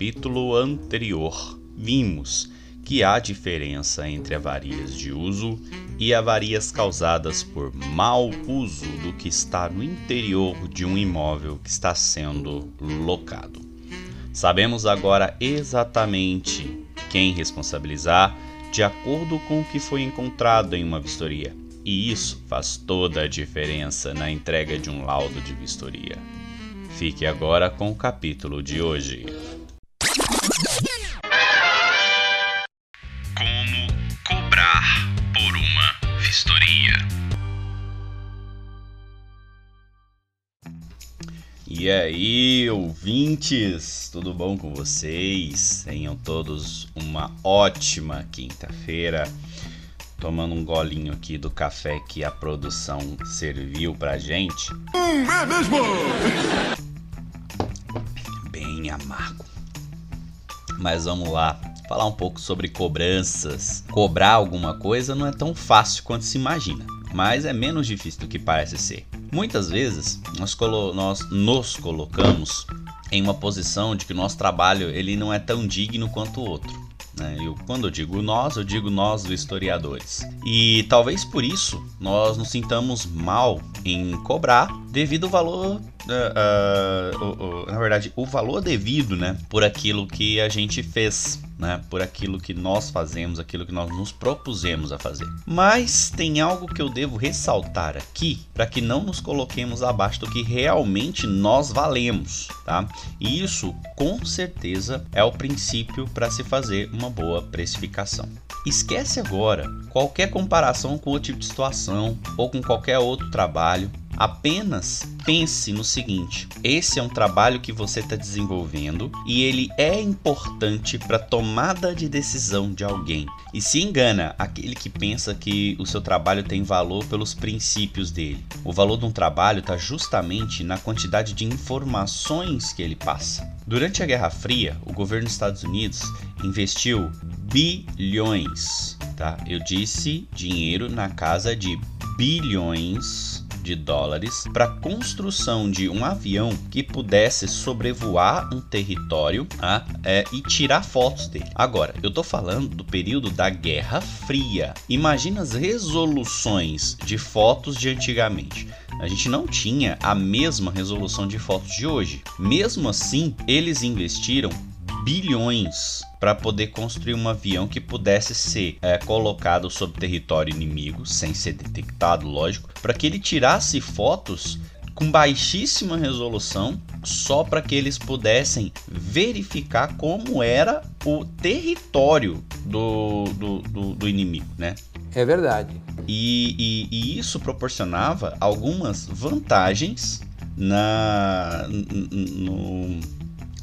capítulo anterior, vimos que há diferença entre avarias de uso e avarias causadas por mau uso do que está no interior de um imóvel que está sendo locado. Sabemos agora exatamente quem responsabilizar de acordo com o que foi encontrado em uma vistoria. E isso faz toda a diferença na entrega de um laudo de vistoria. Fique agora com o capítulo de hoje. E aí, ouvintes, tudo bom com vocês? Tenham todos uma ótima quinta-feira. Tomando um golinho aqui do café que a produção serviu pra gente. Hum, é mesmo? Bem amargo. Mas vamos lá, falar um pouco sobre cobranças. Cobrar alguma coisa não é tão fácil quanto se imagina, mas é menos difícil do que parece ser. Muitas vezes nós, nós nos colocamos em uma posição de que o nosso trabalho ele não é tão digno quanto o outro. Né? Eu, quando eu digo nós, eu digo nós, os historiadores. E talvez por isso nós nos sintamos mal em cobrar devido ao valor uh, uh, uh, na verdade, o valor devido, né, por aquilo que a gente fez, né, por aquilo que nós fazemos, aquilo que nós nos propusemos a fazer. Mas tem algo que eu devo ressaltar aqui para que não nos coloquemos abaixo do que realmente nós valemos, tá? E isso, com certeza, é o princípio para se fazer uma boa precificação. Esquece agora qualquer comparação com outro tipo de situação ou com qualquer outro trabalho Apenas pense no seguinte: esse é um trabalho que você está desenvolvendo e ele é importante para tomada de decisão de alguém. E se engana aquele que pensa que o seu trabalho tem valor pelos princípios dele. O valor de um trabalho está justamente na quantidade de informações que ele passa. Durante a Guerra Fria, o governo dos Estados Unidos investiu bilhões, tá? Eu disse dinheiro na casa de bilhões de dólares para a construção de um avião que pudesse sobrevoar um território ah, é, e tirar fotos dele. Agora, eu estou falando do período da Guerra Fria. Imagina as resoluções de fotos de antigamente. A gente não tinha a mesma resolução de fotos de hoje. Mesmo assim, eles investiram bilhões para poder construir um avião que pudesse ser é, colocado sob território inimigo, sem ser detectado, lógico, para que ele tirasse fotos com baixíssima resolução, só para que eles pudessem verificar como era o território do, do, do, do inimigo, né? É verdade. E, e, e, isso proporcionava algumas vantagens na, no,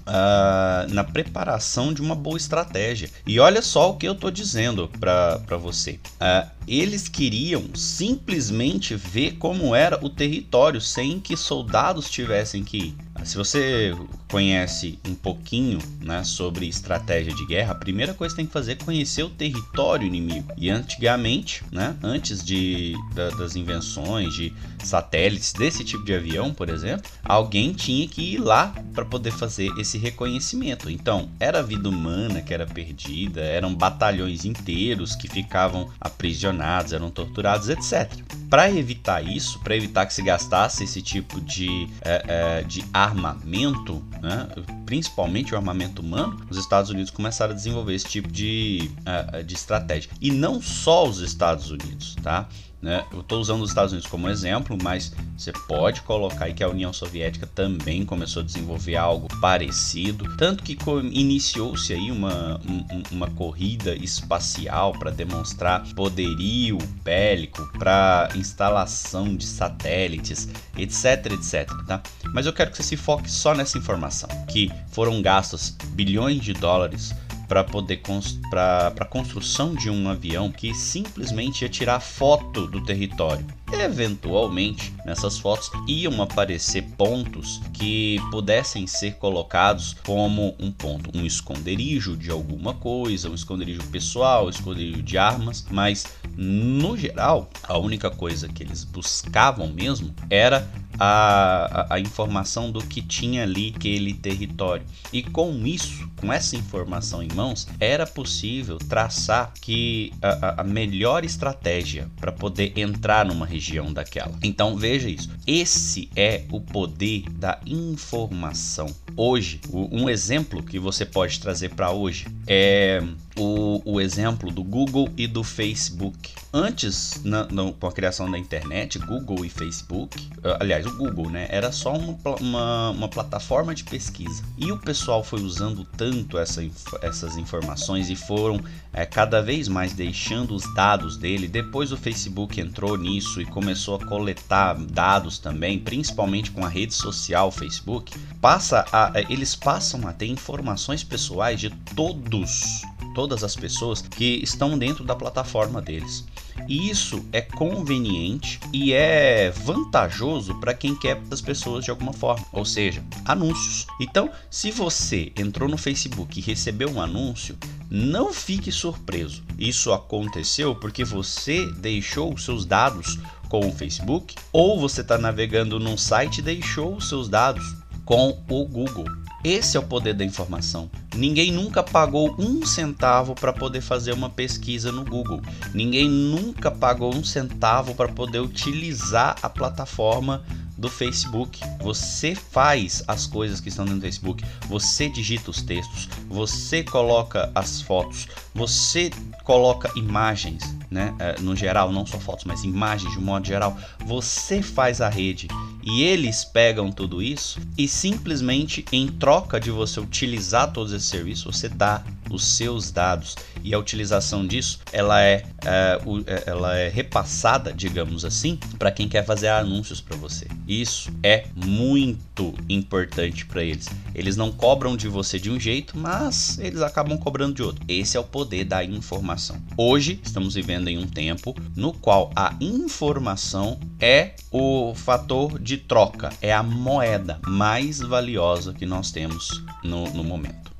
uh, na preparação de uma boa estratégia. E olha só o que eu estou dizendo para você. Uh, eles queriam simplesmente ver como era o território sem que soldados tivessem que ir. Se você conhece um pouquinho né, sobre estratégia de guerra, a primeira coisa que tem que fazer é conhecer o território inimigo. E antigamente, né, antes de, da, das invenções de satélites desse tipo de avião, por exemplo, alguém tinha que ir lá para poder fazer esse reconhecimento. Então, era vida humana que era perdida, eram batalhões inteiros que ficavam aprisionados, eram torturados, etc. Para evitar isso, para evitar que se gastasse esse tipo de, é, é, de armamento, né, principalmente o armamento humano, os Estados Unidos começaram a desenvolver esse tipo de, uh, de estratégia. E não só os Estados Unidos, tá? Né? Eu estou usando os Estados Unidos como exemplo, mas você pode colocar aí que a União Soviética também começou a desenvolver algo parecido, tanto que iniciou-se aí uma, um, uma corrida espacial para demonstrar poderio bélico, para instalação de satélites, etc, etc, tá? Mas eu quero que você se foque só nessa informação, que foram gastos bilhões de dólares para poder para a construção de um avião que simplesmente ia tirar foto do território. Eventualmente, nessas fotos iam aparecer pontos que pudessem ser colocados como um ponto, um esconderijo de alguma coisa, um esconderijo pessoal, um esconderijo de armas, mas no geral, a única coisa que eles buscavam mesmo era a, a, informação do que tinha ali aquele território. E com isso, com essa informação em mãos, era possível traçar que a, a melhor estratégia para poder entrar numa região daquela. Então veja isso. Esse é o poder da informação. Hoje, um exemplo que você pode trazer para hoje é o, o, exemplo do Google e do Facebook. Antes, na, na, com a criação da internet, Google e Facebook, eh, aliás, o Google, né, era só uma, uma, uma plataforma de pesquisa. E o pessoal foi usando tanto essa, essas informações e foram é, cada vez mais deixando os dados dele. Depois o Facebook entrou nisso e começou a coletar dados também, principalmente com a rede social Facebook. Passa a, eles passam a ter informações pessoais de todos todas as pessoas que estão dentro da plataforma deles. E isso é conveniente e é vantajoso para quem quer as pessoas de alguma forma, ou seja, anúncios. Então, se você entrou no Facebook e recebeu um anúncio, não fique surpreso. Isso aconteceu porque você deixou seus dados com o Facebook ou você está navegando num site e deixou os seus dados com o Google. Esse é o poder da informação. Ninguém nunca pagou um centavo para poder fazer uma pesquisa no Google. Ninguém nunca pagou um centavo para poder utilizar a plataforma do Facebook. Você faz as coisas que estão do Facebook. Você digita os textos, você coloca as fotos, você coloca imagens, né? É, no geral, não só fotos, mas imagens de um modo geral. Você faz a rede e eles pegam tudo isso e simplesmente em troca de você utilizar todos esses serviços, você dá os seus dados e a utilização disso ela é, é ela é repassada, digamos assim, para quem quer fazer anúncios para você. Isso é muito importante para eles. Eles não cobram de você de um jeito, mas eles acabam cobrando de outro. Esse é o poder da informação. Hoje estamos vivendo em um tempo no qual a informação é o fator de troca, é a moeda mais valiosa que nós temos no, no momento.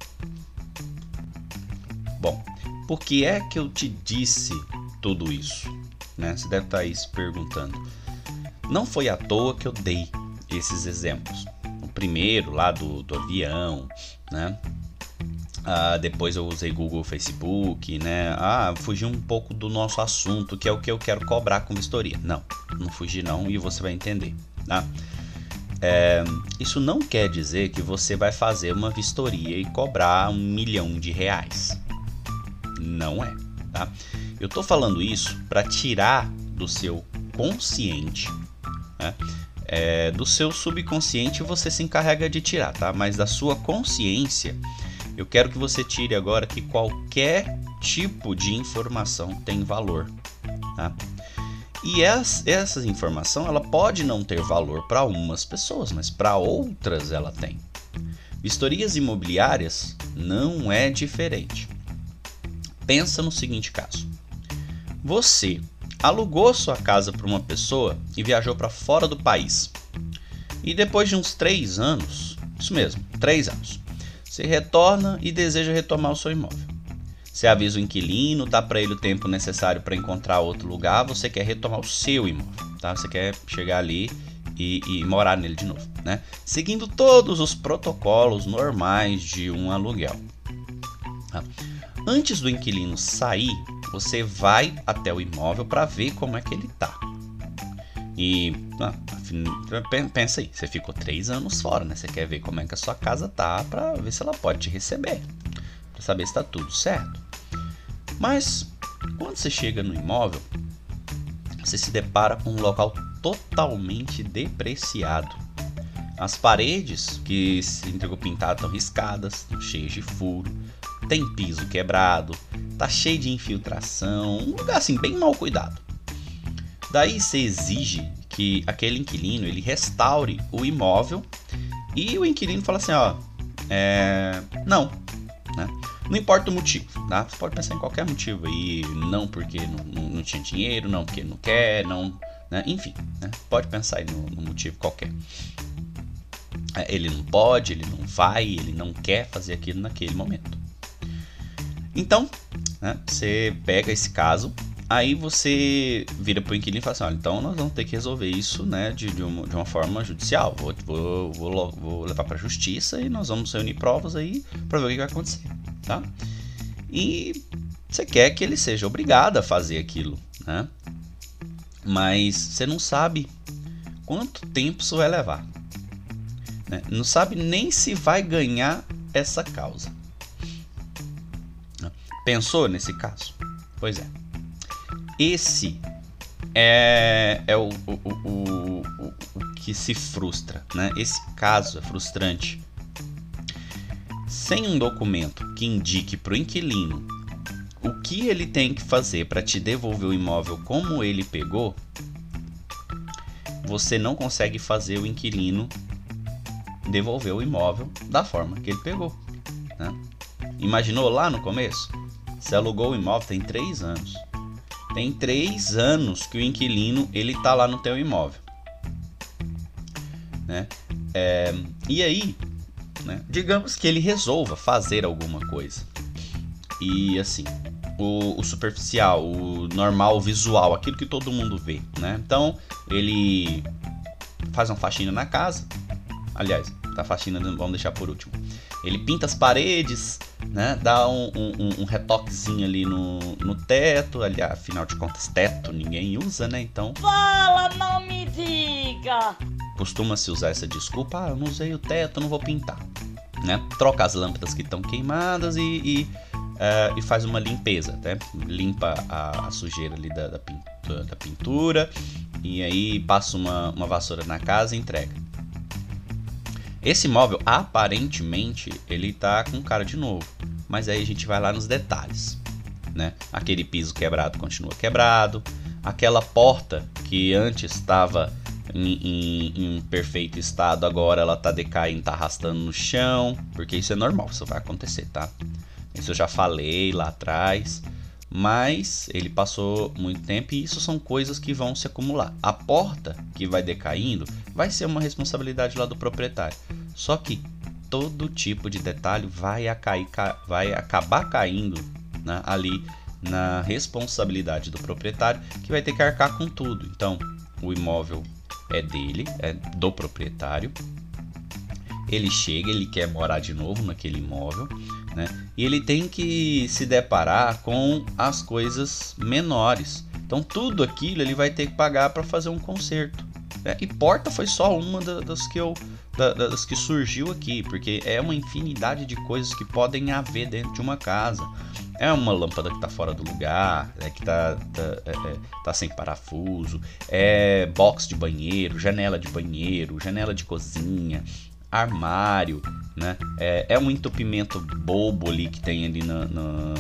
Bom, por que é que eu te disse tudo isso? Né? Você deve estar aí se perguntando. Não foi à toa que eu dei esses exemplos. O primeiro lá do, do avião, né? Ah, depois eu usei Google, Facebook, né? Ah, fugi um pouco do nosso assunto, que é o que eu quero cobrar com vistoria. Não, não fugi não e você vai entender, tá? É, isso não quer dizer que você vai fazer uma vistoria e cobrar um milhão de reais. Não é, tá? Eu tô falando isso para tirar do seu consciente, né? É, do seu subconsciente você se encarrega de tirar, tá? Mas da sua consciência, eu quero que você tire agora que qualquer tipo de informação tem valor, tá? E essa, informação ela pode não ter valor para umas pessoas, mas para outras ela tem. Vistorias imobiliárias não é diferente. Pensa no seguinte caso: você alugou sua casa para uma pessoa e viajou para fora do país. E depois de uns três anos, isso mesmo, três anos, você retorna e deseja retomar o seu imóvel. Você avisa o inquilino, dá para ele o tempo necessário para encontrar outro lugar, você quer retomar o seu imóvel, tá? Você quer chegar ali e, e, morar nele de novo, né? Seguindo todos os protocolos normais de um aluguel. Tá? Antes do inquilino sair, você vai até o imóvel para ver como é que ele tá. E ah, pensa aí, você ficou três anos fora, né? Você quer ver como é que a sua casa tá para ver se ela pode te receber, para saber se está tudo certo. Mas quando você chega no imóvel, você se depara com um local totalmente depreciado. As paredes que se entregou pintado estão riscadas, estão cheias de furo tem piso quebrado, tá cheio de infiltração, um lugar assim bem mal cuidado. Daí você exige que aquele inquilino ele restaure o imóvel e o inquilino fala assim, ó, é, não, né? Não importa o motivo, tá? Você pode pensar em qualquer motivo aí, não porque não, não, não tinha dinheiro, não porque não quer, não. Né? Enfim, né? pode pensar aí no, no motivo qualquer. É, ele não pode, ele não vai, ele não quer fazer aquilo naquele momento. Então, né, você pega esse caso, aí você vira para o inquilino e fala assim: então nós vamos ter que resolver isso né, de, de, uma, de uma forma judicial. Vou, vou, vou, vou levar para a justiça e nós vamos reunir provas aí para ver o que vai acontecer. Tá? E você quer que ele seja obrigado a fazer aquilo, né? Mas você não sabe quanto tempo isso vai levar. Né? Não sabe nem se vai ganhar essa causa. Pensou nesse caso? Pois é. Esse é, é o, o, o, o, que se frustra. Né? Esse caso é frustrante. Sem um documento que indique para o inquilino o que ele tem que fazer para te devolver o imóvel como ele pegou, você não consegue fazer o inquilino devolver o imóvel da forma que ele pegou. Né? Imaginou lá no começo? Você alugou o imóvel tem três anos. Tem três anos que o inquilino ele tá lá no teu imóvel, né? É, e aí, né? Digamos que ele resolva fazer alguma coisa e assim o, o, superficial, o normal, o visual, aquilo que todo mundo vê, né? Então ele faz uma faxina na casa, aliás, tá faxina vamos deixar por último. Ele pinta as paredes, né? Dá um, um, um retoquezinho ali no, no teto, ali, afinal de contas, teto ninguém usa, né? Então. Fala, não me diga! Costuma-se usar essa desculpa, ah, eu não usei o teto, não vou pintar. Né? Troca as lâmpadas que estão queimadas e, e, uh, e, faz uma limpeza, né? Limpa a, a sujeira ali da, da, pintura, da, pintura, e aí passa uma, uma vassoura na casa e entrega. Esse móvel, aparentemente, ele tá com cara de novo. Mas aí a gente vai lá nos detalhes. Né? Aquele piso quebrado continua quebrado. Aquela porta que antes estava em, em, em, perfeito estado, agora ela tá decaindo, tá arrastando no chão. Porque isso é normal, isso vai acontecer, tá? Isso eu já falei lá atrás. Mas ele passou muito tempo e isso são coisas que vão se acumular. A porta que vai decaindo vai ser uma responsabilidade lá do proprietário. Só que todo tipo de detalhe vai, cair, vai acabar caindo né, ali na responsabilidade do proprietário, que vai ter que arcar com tudo. Então, o imóvel é dele, é do proprietário. Ele chega, ele quer morar de novo naquele imóvel né? E ele tem que se deparar com as coisas menores. Então tudo aquilo ele vai ter que pagar para fazer um conserto. Né? E porta foi só uma das que eu das que surgiu aqui, porque é uma infinidade de coisas que podem haver dentro de uma casa. É uma lâmpada que está fora do lugar, é que está tá, é, tá sem parafuso, é box de banheiro, janela de banheiro, janela de cozinha, armário, né? É, é, um entupimento bobo ali que tem ali na, na,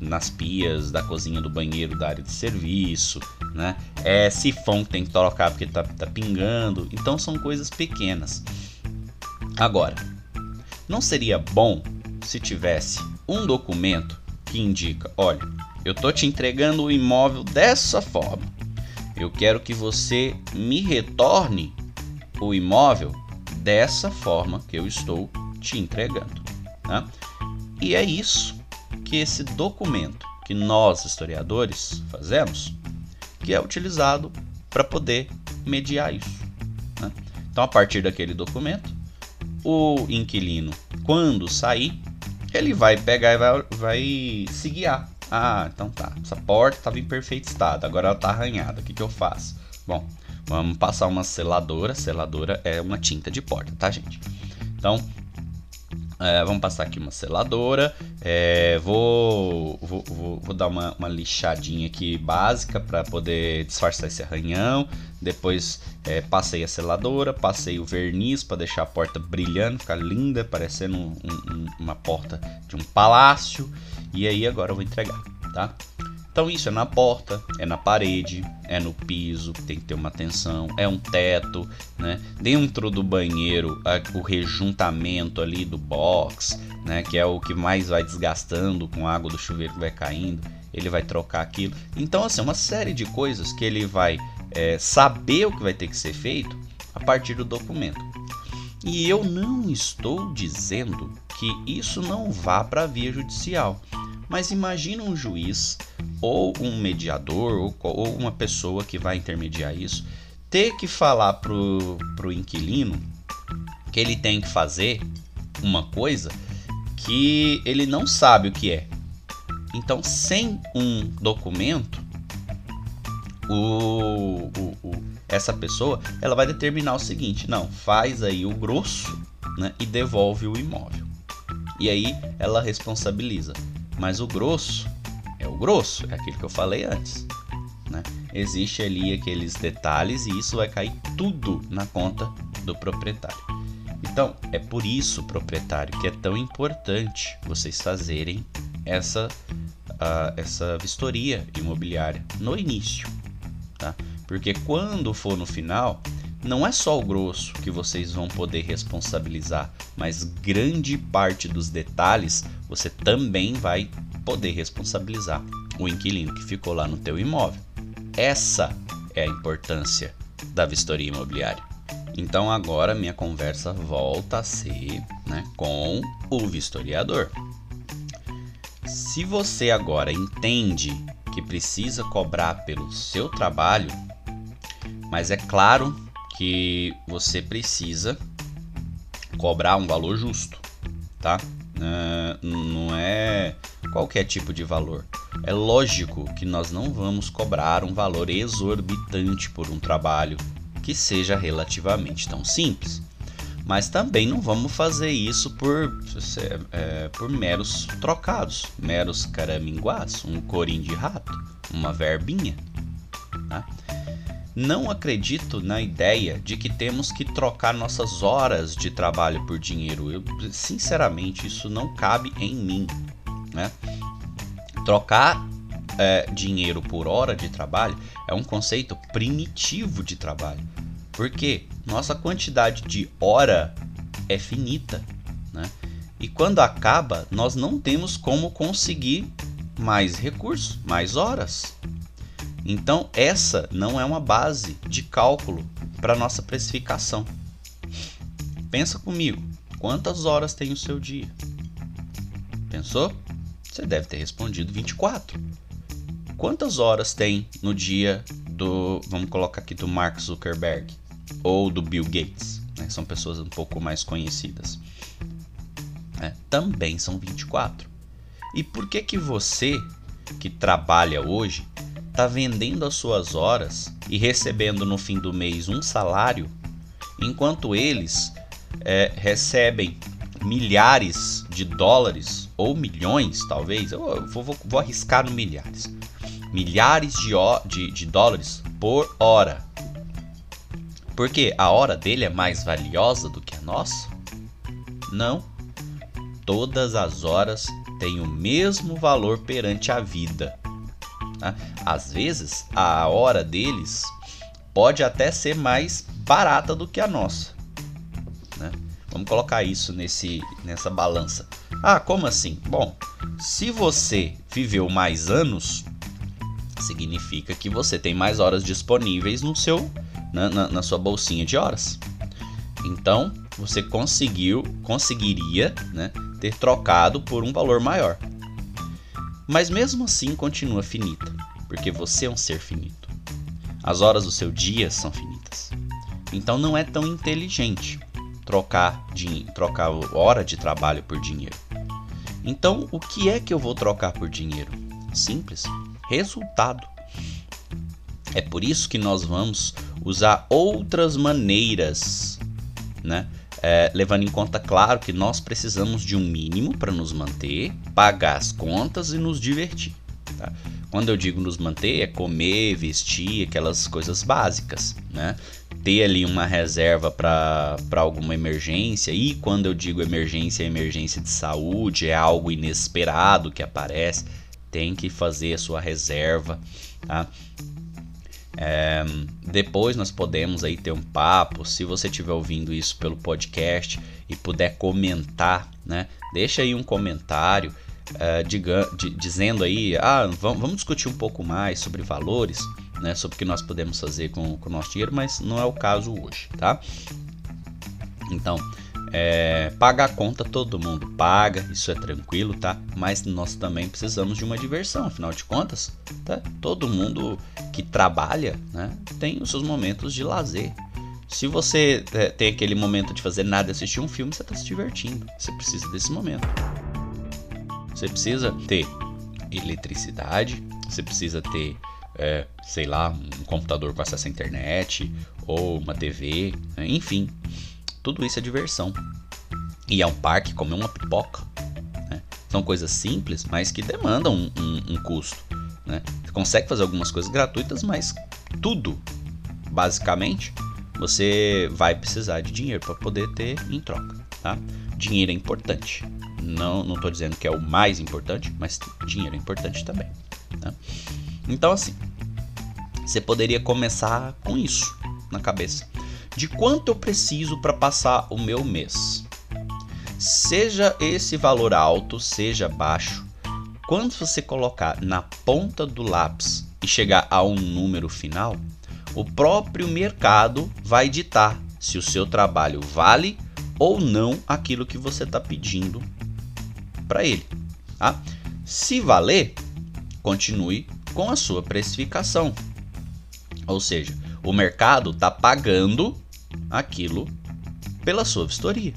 nas pias da cozinha, do banheiro, da área de serviço, né? É sifão que tem que trocar porque tá, tá pingando. Então são coisas pequenas. Agora, não seria bom se tivesse um documento que indica, olha, eu tô te entregando o imóvel dessa forma. Eu quero que você me retorne o imóvel dessa forma que eu estou te entregando. Né? E é isso que esse documento que nós historiadores fazemos, que é utilizado para poder mediar isso. Né? Então, a partir daquele documento, o inquilino, quando sair, ele vai pegar e vai, vai se guiar. Ah, então tá. Essa porta estava em perfeito estado, agora ela está arranhada. O que, que eu faço? Bom, Vamos passar uma seladora. Seladora é uma tinta de porta, tá, gente? Então, é, vamos passar aqui uma seladora. É, vou, vou, vou, vou, dar uma, uma, lixadinha aqui básica para poder disfarçar esse arranhão. Depois é, passei a seladora, passei o verniz para deixar a porta brilhando, ficar linda, parecendo um, um, uma porta de um palácio. E aí agora eu vou entregar, tá? Então isso é na porta, é na parede, é no piso, tem que ter uma tensão, é um teto, né? Dentro do banheiro, o rejuntamento ali do box, né? Que é o que mais vai desgastando com a água do chuveiro que vai caindo, ele vai trocar aquilo. Então assim, uma série de coisas que ele vai é, saber o que vai ter que ser feito a partir do documento. E eu não estou dizendo que isso não vá para a via judicial. Mas imagina um juiz ou um mediador ou, uma pessoa que vai intermediar isso ter que falar pro, pro inquilino que ele tem que fazer uma coisa que ele não sabe o que é. Então, sem um documento, o, o, o, essa pessoa ela vai determinar o seguinte: não, faz aí o grosso né, e devolve o imóvel. E aí ela responsabiliza. Mas o grosso é o grosso, é aquilo que eu falei antes. Né? Existe ali aqueles detalhes e isso vai cair tudo na conta do proprietário. Então, é por isso, proprietário, que é tão importante vocês fazerem essa, uh, essa vistoria imobiliária no início. Tá? Porque quando for no final, não é só o grosso que vocês vão poder responsabilizar, mas grande parte dos detalhes você também vai poder responsabilizar o inquilino que ficou lá no teu imóvel. Essa é a importância da vistoria imobiliária. Então agora minha conversa volta a ser né, com o vistoriador. Se você agora entende que precisa cobrar pelo seu trabalho, mas é claro que você precisa cobrar um valor justo, tá? Uh, não é qualquer tipo de valor. É lógico que nós não vamos cobrar um valor exorbitante por um trabalho que seja relativamente tão simples. Mas também não vamos fazer isso por, é, por meros trocados, meros caraminguás, um corim de rato, uma verbinha. Tá? Não acredito na ideia de que temos que trocar nossas horas de trabalho por dinheiro. Eu, sinceramente, isso não cabe em mim. Né? Trocar é, dinheiro por hora de trabalho é um conceito primitivo de trabalho. Porque nossa quantidade de hora é finita. Né? E quando acaba, nós não temos como conseguir mais recursos, mais horas. Então, essa não é uma base de cálculo para nossa precificação. Pensa comigo, quantas horas tem o seu dia? Pensou? Você deve ter respondido 24. Quantas horas tem no dia do, vamos colocar aqui do Mark Zuckerberg ou do Bill Gates? Né? São pessoas um pouco mais conhecidas. É, também são 24. E por que que você que trabalha hoje está vendendo as suas horas e recebendo no fim do mês um salário, enquanto eles é, recebem milhares de dólares ou milhões, talvez, eu vou, vou, vou arriscar no milhares, milhares de, de, de dólares por hora. Porque a hora dele é mais valiosa do que a nossa? Não. Todas as horas têm o mesmo valor perante a vida. Né? Às vezes, a hora deles pode até ser mais barata do que a nossa. Né? Vamos colocar isso nesse, nessa balança. Ah, como assim? Bom, se você viveu mais anos, significa que você tem mais horas disponíveis no seu, na, na, na sua bolsinha de horas. Então, você conseguiu, conseguiria né, ter trocado por um valor maior. Mas mesmo assim continua finita, porque você é um ser finito. As horas do seu dia são finitas. Então não é tão inteligente trocar, de, trocar hora de trabalho por dinheiro. Então o que é que eu vou trocar por dinheiro? Simples, resultado. É por isso que nós vamos usar outras maneiras, né? É, levando em conta, claro, que nós precisamos de um mínimo para nos manter, pagar as contas e nos divertir. Tá? Quando eu digo nos manter, é comer, vestir, aquelas coisas básicas, né? Ter ali uma reserva para alguma emergência, e quando eu digo emergência, é emergência de saúde, é algo inesperado que aparece. tem que fazer a sua reserva, tá? É, depois nós podemos aí ter um papo. Se você estiver ouvindo isso pelo podcast e puder comentar, né? Deixa aí um comentário é, diga, di, dizendo aí, ah, vamos, vamos, discutir um pouco mais sobre valores, né? Sobre o que nós podemos fazer com, com o nosso dinheiro, mas não é o caso hoje, tá? Então, é, pagar a conta todo mundo paga, isso é tranquilo, tá? Mas nós também precisamos de uma diversão, afinal de contas, tá? Todo mundo que trabalha, né, tem os seus momentos de lazer. Se você é, tem aquele momento de fazer nada, assistir um filme, você está se divertindo. Você precisa desse momento. Você precisa ter eletricidade, você precisa ter, é, sei lá, um computador com acesso à internet ou uma TV, né? enfim tudo isso é diversão. E um parque comer uma pipoca. Né? São coisas simples, mas que demandam um, um, um custo. Né? Você consegue fazer algumas coisas gratuitas, mas tudo, basicamente, você vai precisar de dinheiro para poder ter em troca. Tá? Dinheiro é importante. Não não estou dizendo que é o mais importante, mas dinheiro é importante também. Tá? Então, assim, você poderia começar com isso na cabeça de quanto eu preciso para passar o meu mês. Seja esse valor alto, seja baixo, quando você colocar na ponta do lápis e chegar a um número final, o próprio mercado vai ditar se o seu trabalho vale ou não aquilo que você está pedindo para ele. Tá? Se valer, continue com a sua precificação. Ou seja, o mercado está pagando aquilo pela sua vistoria.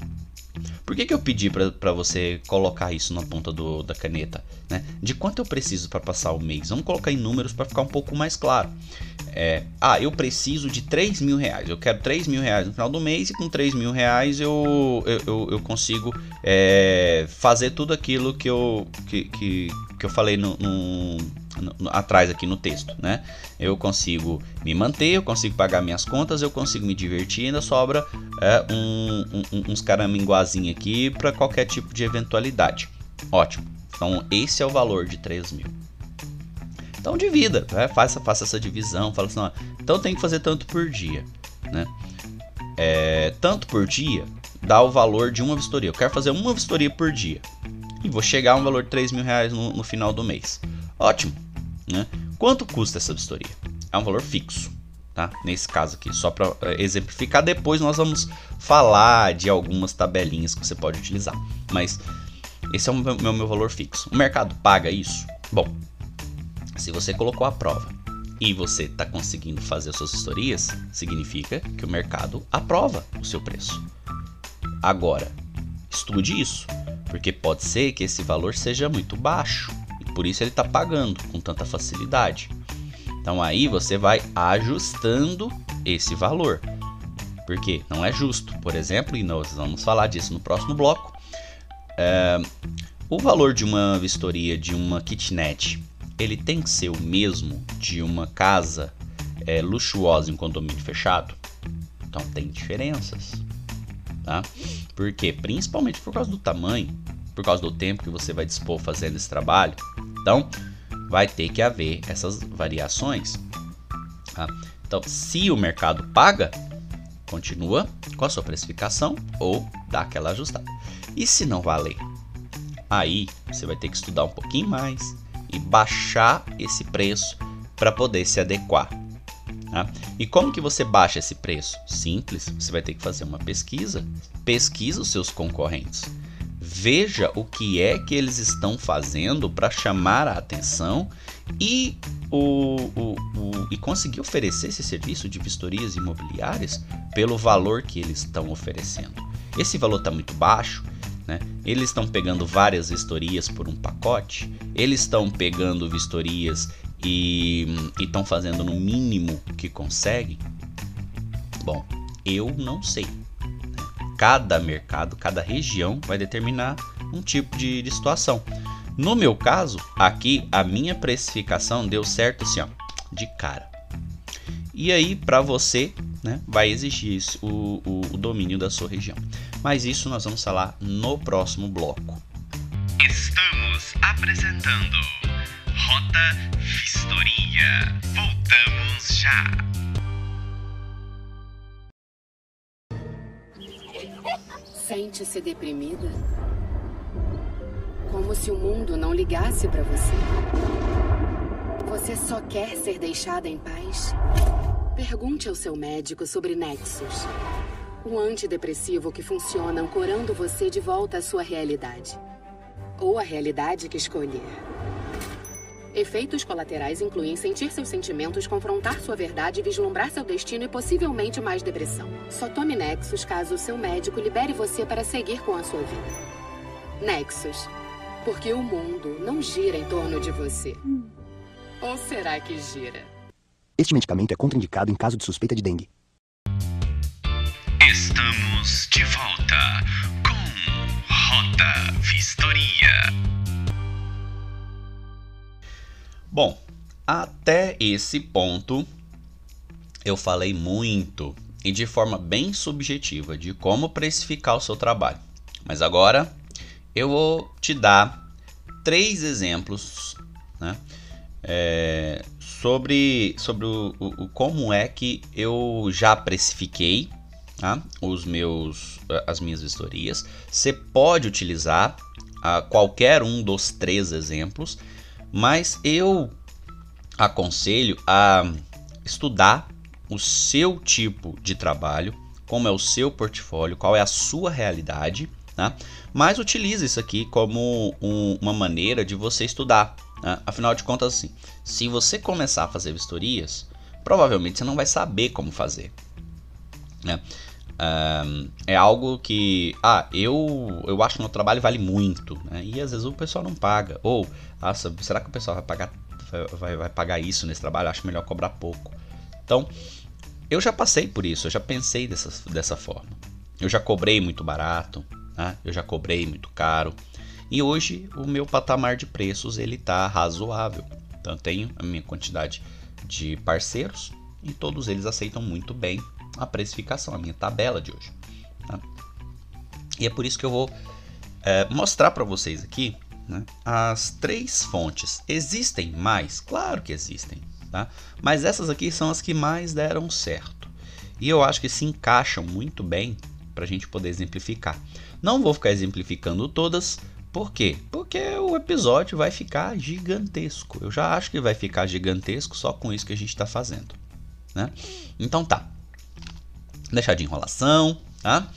Por que, que eu pedi para você colocar isso na ponta do, da caneta? Né? De quanto eu preciso para passar o mês? Vamos colocar em números para ficar um pouco mais claro. É, ah, eu preciso de 3 mil reais. Eu quero 3 mil reais no final do mês e com 3 mil reais eu, eu, eu consigo é, fazer tudo aquilo que eu, que, que, que eu falei no, no atrás aqui no texto, né? Eu consigo me manter, eu consigo pagar minhas contas, eu consigo me divertir, ainda sobra é, um, um, uns caraminguazinhos aqui para qualquer tipo de eventualidade. Ótimo. Então esse é o valor de 3 mil. Então divida, né? faça, faça essa divisão, fala assim, ó, então tem que fazer tanto por dia, né? É, tanto por dia dá o valor de uma vistoria. Eu quero fazer uma vistoria por dia e vou chegar a um valor de 3 mil reais no, no final do mês. Ótimo. Né? Quanto custa essa vistoria? É um valor fixo. Tá? Nesse caso aqui, só para eh, exemplificar, depois nós vamos falar de algumas tabelinhas que você pode utilizar. Mas esse é o meu, meu, valor fixo. O mercado paga isso? Bom, se você colocou a prova e você está conseguindo fazer as suas historias, significa que o mercado aprova o seu preço. Agora, estude isso, porque pode ser que esse valor seja muito baixo por isso ele está pagando com tanta facilidade. Então aí você vai ajustando esse valor. Porque não é justo. Por exemplo, e nós vamos falar disso no próximo bloco. É, o valor de uma vistoria de uma kitnet ele tem que ser o mesmo de uma casa é, luxuosa em condomínio fechado? Então tem diferenças. Tá? Porque principalmente por causa do tamanho, por causa do tempo que você vai dispor fazendo esse trabalho. Então, vai ter que haver essas variações. Tá? Então, se o mercado paga, continua com a sua precificação ou dá aquela ajustada. E se não valer, aí você vai ter que estudar um pouquinho mais e baixar esse preço para poder se adequar. Tá? E como que você baixa esse preço? Simples, você vai ter que fazer uma pesquisa. Pesquisa os seus concorrentes veja o que é que eles estão fazendo para chamar a atenção e, o, o, o, e conseguir oferecer esse serviço de vistorias imobiliárias pelo valor que eles estão oferecendo. Esse valor está muito baixo, né? eles estão pegando várias vistorias por um pacote, eles estão pegando vistorias e estão fazendo no mínimo que conseguem. Bom, eu não sei cada mercado, cada região vai determinar um tipo de, de situação. No meu caso, aqui a minha precificação deu certo assim, ó, de cara. E aí, para você, né, vai exigir isso, o, o, o domínio da sua região. Mas isso nós vamos falar no próximo bloco. Estamos apresentando Rota Vistoria. Voltamos já. Sente-se deprimida? Como se o mundo não ligasse para você. Você só quer ser deixada em paz? Pergunte ao seu médico sobre Nexus. O antidepressivo que funciona ancorando você de volta à sua realidade. Ou a realidade que escolher. Efeitos colaterais incluem sentir seus sentimentos, confrontar sua verdade, vislumbrar seu destino e possivelmente mais depressão. Só tome Nexus caso o seu médico libere você para seguir com a sua vida. Nexus. Porque o mundo não gira em torno de você. Ou será que gira? Este medicamento é contraindicado em caso de suspeita de dengue. Bom, até esse ponto eu falei muito e de forma bem subjetiva de como precificar o seu trabalho. Mas agora eu vou te dar três exemplos né, é, sobre, sobre o, o, como é que eu já precifiquei tá, os meus, as minhas vistorias. Você pode utilizar uh, qualquer um dos três exemplos mas eu aconselho a estudar o seu tipo de trabalho, como é o seu portfólio, qual é a sua realidade, tá? Mas utilize isso aqui como um, uma maneira de você estudar. Né? Afinal de contas, assim, se você começar a fazer vistorias, provavelmente você não vai saber como fazer. Né? É algo que, ah, eu, eu acho que meu trabalho vale muito, né? E às vezes o pessoal não paga. Ou, ah, será que o pessoal vai pagar, vai, vai pagar isso nesse trabalho? Acho melhor cobrar pouco. Então, eu já passei por isso, eu já pensei dessa, dessa forma. Eu já cobrei muito barato, né? eu já cobrei muito caro. E hoje o meu patamar de preços ele tá razoável. Então eu tenho a minha quantidade de parceiros e todos eles aceitam muito bem a precificação, a minha tabela de hoje. Tá? E é por isso que eu vou é, mostrar para vocês aqui né, as três fontes. Existem mais? Claro que existem, tá? mas essas aqui são as que mais deram certo. E eu acho que se encaixam muito bem para a gente poder exemplificar. Não vou ficar exemplificando todas, por quê? Porque o episódio vai ficar gigantesco. Eu já acho que vai ficar gigantesco só com isso que a gente está fazendo. Né? Então tá deixar de enrolação, tá?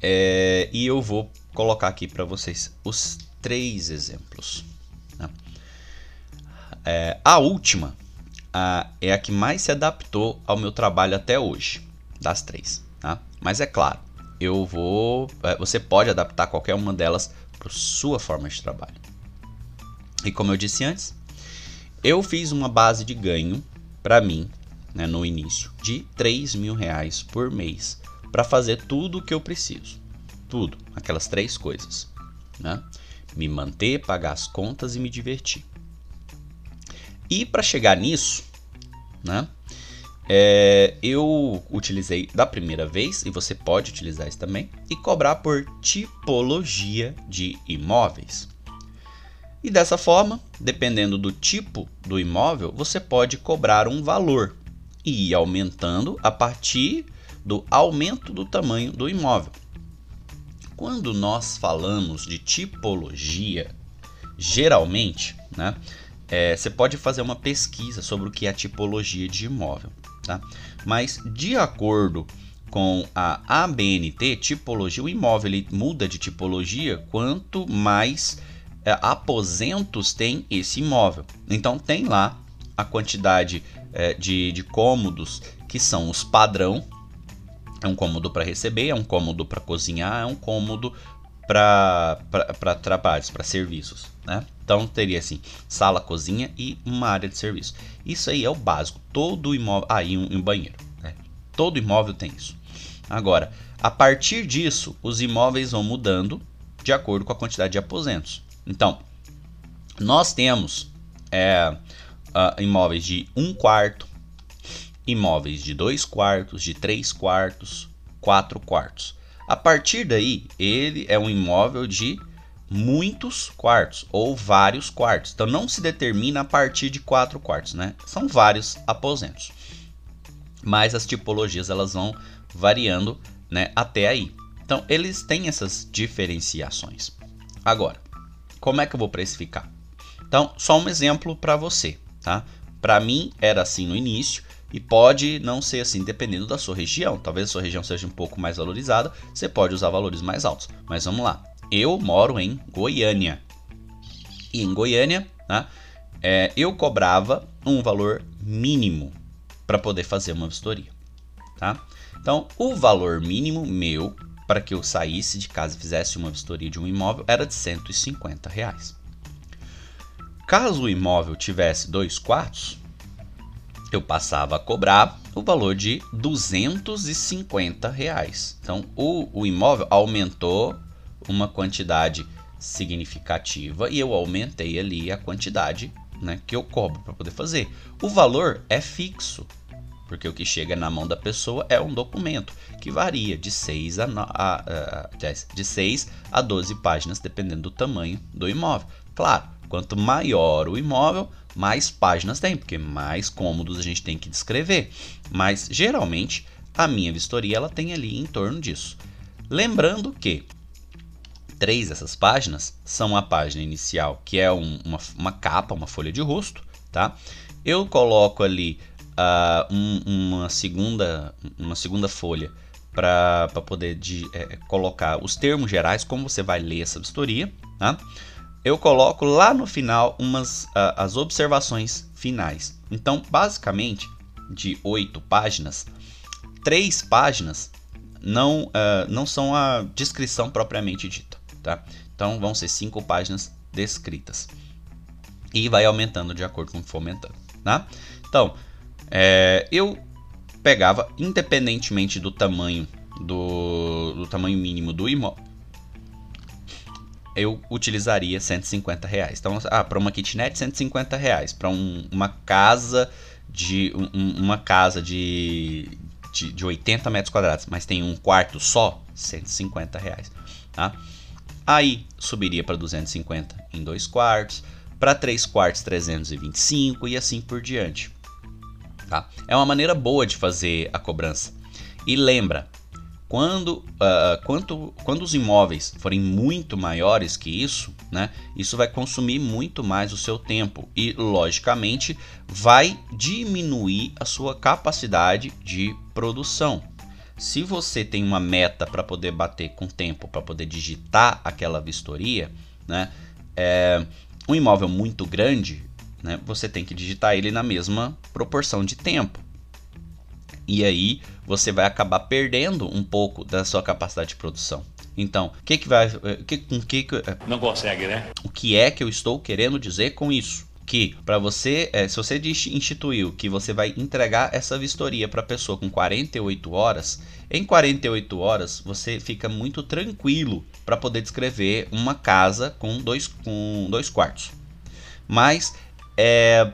É, e eu vou colocar aqui para vocês os três exemplos. Tá? É, a última a, é a que mais se adaptou ao meu trabalho até hoje, das três. Tá? Mas é claro, eu vou. É, você pode adaptar qualquer uma delas para sua forma de trabalho. E como eu disse antes, eu fiz uma base de ganho para mim né, no início, de 3 mil reais por mês para fazer tudo o que eu preciso. Tudo, aquelas três coisas. Né? Me manter, pagar as contas e me divertir. E para chegar nisso, né, é, eu utilizei da primeira vez, e você pode utilizar isso também, e cobrar por tipologia de imóveis. E dessa forma, dependendo do tipo do imóvel, você pode cobrar um valor e ir aumentando a partir do aumento do tamanho do imóvel. Quando nós falamos de tipologia, geralmente, né, é, você pode fazer uma pesquisa sobre o que é tipologia de imóvel, tá? Mas de acordo com a ABNT, tipologia, o imóvel ele muda de tipologia quanto mais é, aposentos tem esse imóvel. Então tem lá a quantidade é, de, de cômodos que são os padrão. É um cômodo para receber, é um cômodo para cozinhar, é um cômodo para trabalhos, para serviços. Né? Então teria assim: sala, cozinha e uma área de serviço. Isso aí é o básico. Todo imóvel. Ah, e um, um banheiro. Né? Todo imóvel tem isso. Agora, a partir disso, os imóveis vão mudando de acordo com a quantidade de aposentos. Então, nós temos é, uh, imóveis de um quarto, imóveis de dois quartos, de três quartos, quatro quartos. A partir daí, ele é um imóvel de muitos quartos ou vários quartos. Então não se determina a partir de quatro quartos, né? São vários aposentos. Mas as tipologias elas vão variando, né, até aí. Então eles têm essas diferenciações. Agora, como é que eu vou precificar? Então, só um exemplo para você, tá? Para mim era assim no início e pode não ser assim dependendo da sua região. Talvez a sua região seja um pouco mais valorizada, você pode usar valores mais altos. Mas vamos lá. Eu moro em Goiânia. E em Goiânia, tá? É, eu cobrava um valor mínimo para poder fazer uma vistoria, tá? Então, o valor mínimo meu para que eu saísse de casa e fizesse uma vistoria de um imóvel era de 150 reais. Caso o imóvel tivesse dois quartos, eu passava a cobrar o valor de 250 reais. Então o, o imóvel aumentou uma quantidade significativa e eu aumentei ali a quantidade né, que eu cobro para poder fazer. O valor é fixo, porque o que chega na mão da pessoa é um documento que varia de 6 a, a, a, de 6 a 12 páginas, dependendo do tamanho do imóvel. Claro, quanto maior o imóvel, mais páginas tem, porque mais cômodos a gente tem que descrever. Mas geralmente a minha vistoria ela tem ali em torno disso. Lembrando que três dessas páginas são a página inicial, que é um, uma, uma capa, uma folha de rosto, tá? Eu coloco ali uh, um, uma, segunda, uma segunda folha para poder de, é, colocar os termos gerais, como você vai ler essa vistoria. Tá? Eu coloco lá no final umas uh, as observações finais. Então, basicamente, de oito páginas, três páginas não, uh, não são a descrição propriamente dita. Tá? Então, vão ser cinco páginas descritas. E vai aumentando de acordo com o que for aumentando. Tá? Então, é, eu pegava, independentemente do tamanho do, do tamanho mínimo do imóvel, eu utilizaria 150 reais. Então, ah, para uma kitnet, 150 reais. Para um, uma casa de um, uma casa de, de, de 80 metros quadrados, mas tem um quarto só, 150 reais. Tá? Aí subiria para 250 em dois quartos, para três quartos 325 e assim por diante. Tá? É uma maneira boa de fazer a cobrança. E lembra, quando, uh, quanto, quando os imóveis forem muito maiores que isso, né, isso vai consumir muito mais o seu tempo e, logicamente, vai diminuir a sua capacidade de produção. Se você tem uma meta para poder bater com tempo, para poder digitar aquela vistoria, né, é, um imóvel muito grande né, você tem que digitar ele na mesma proporção de tempo. E aí você vai acabar perdendo um pouco da sua capacidade de produção. Então, o que que vai, eh, que, com que, eh, não consegue, né? O que é que eu estou querendo dizer com isso? Que para você, é, se você instituiu que você vai entregar essa vistoria para a pessoa com 48 horas, em 48 horas você fica muito tranquilo para poder descrever uma casa com dois, com dois quartos. Mas é,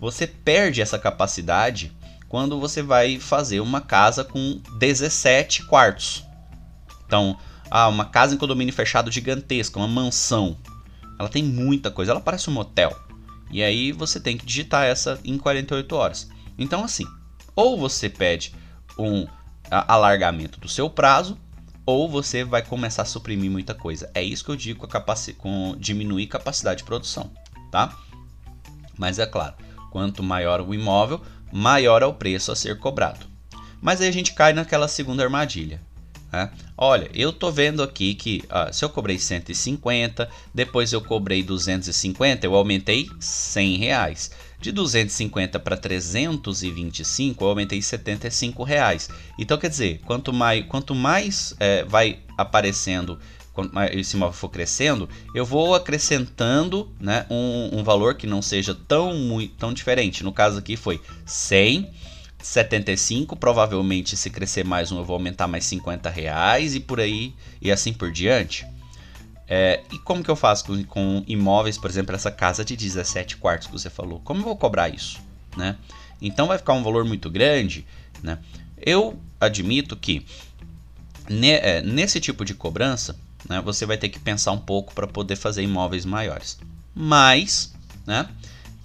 você perde essa capacidade quando você vai fazer uma casa com 17 quartos. Então, ah, uma casa em condomínio fechado gigantesca, uma mansão. Ela tem muita coisa, ela parece um motel. E aí você tem que digitar essa em 48 horas. Então, assim, ou você pede um alargamento do seu prazo, ou você vai começar a suprimir muita coisa. É isso que eu digo com, com diminuir capacidade de produção, tá? Mas é claro, quanto maior o imóvel, maior é o preço a ser cobrado. Mas aí a gente cai naquela segunda armadilha. Né? Olha, eu tô vendo aqui que ah, se eu cobrei 150, depois eu cobrei 250, eu aumentei 100 reais. De 250 para 325, eu aumentei 75 reais. Então quer dizer, quanto mais, quanto mais é, vai aparecendo quando esse imóvel for crescendo, eu vou acrescentando né, um, um valor que não seja tão, muito, tão diferente. No caso aqui foi 100, 75, provavelmente se crescer mais um eu vou aumentar mais 50 reais e por aí e assim por diante. É, e como que eu faço com, com, imóveis, por exemplo, essa casa de 17 quartos que você falou? Como eu vou cobrar isso? Né? Então vai ficar um valor muito grande. Né? Eu admito que ne, é, nesse tipo de cobrança né, você vai ter que pensar um pouco para poder fazer imóveis maiores. Mas, né,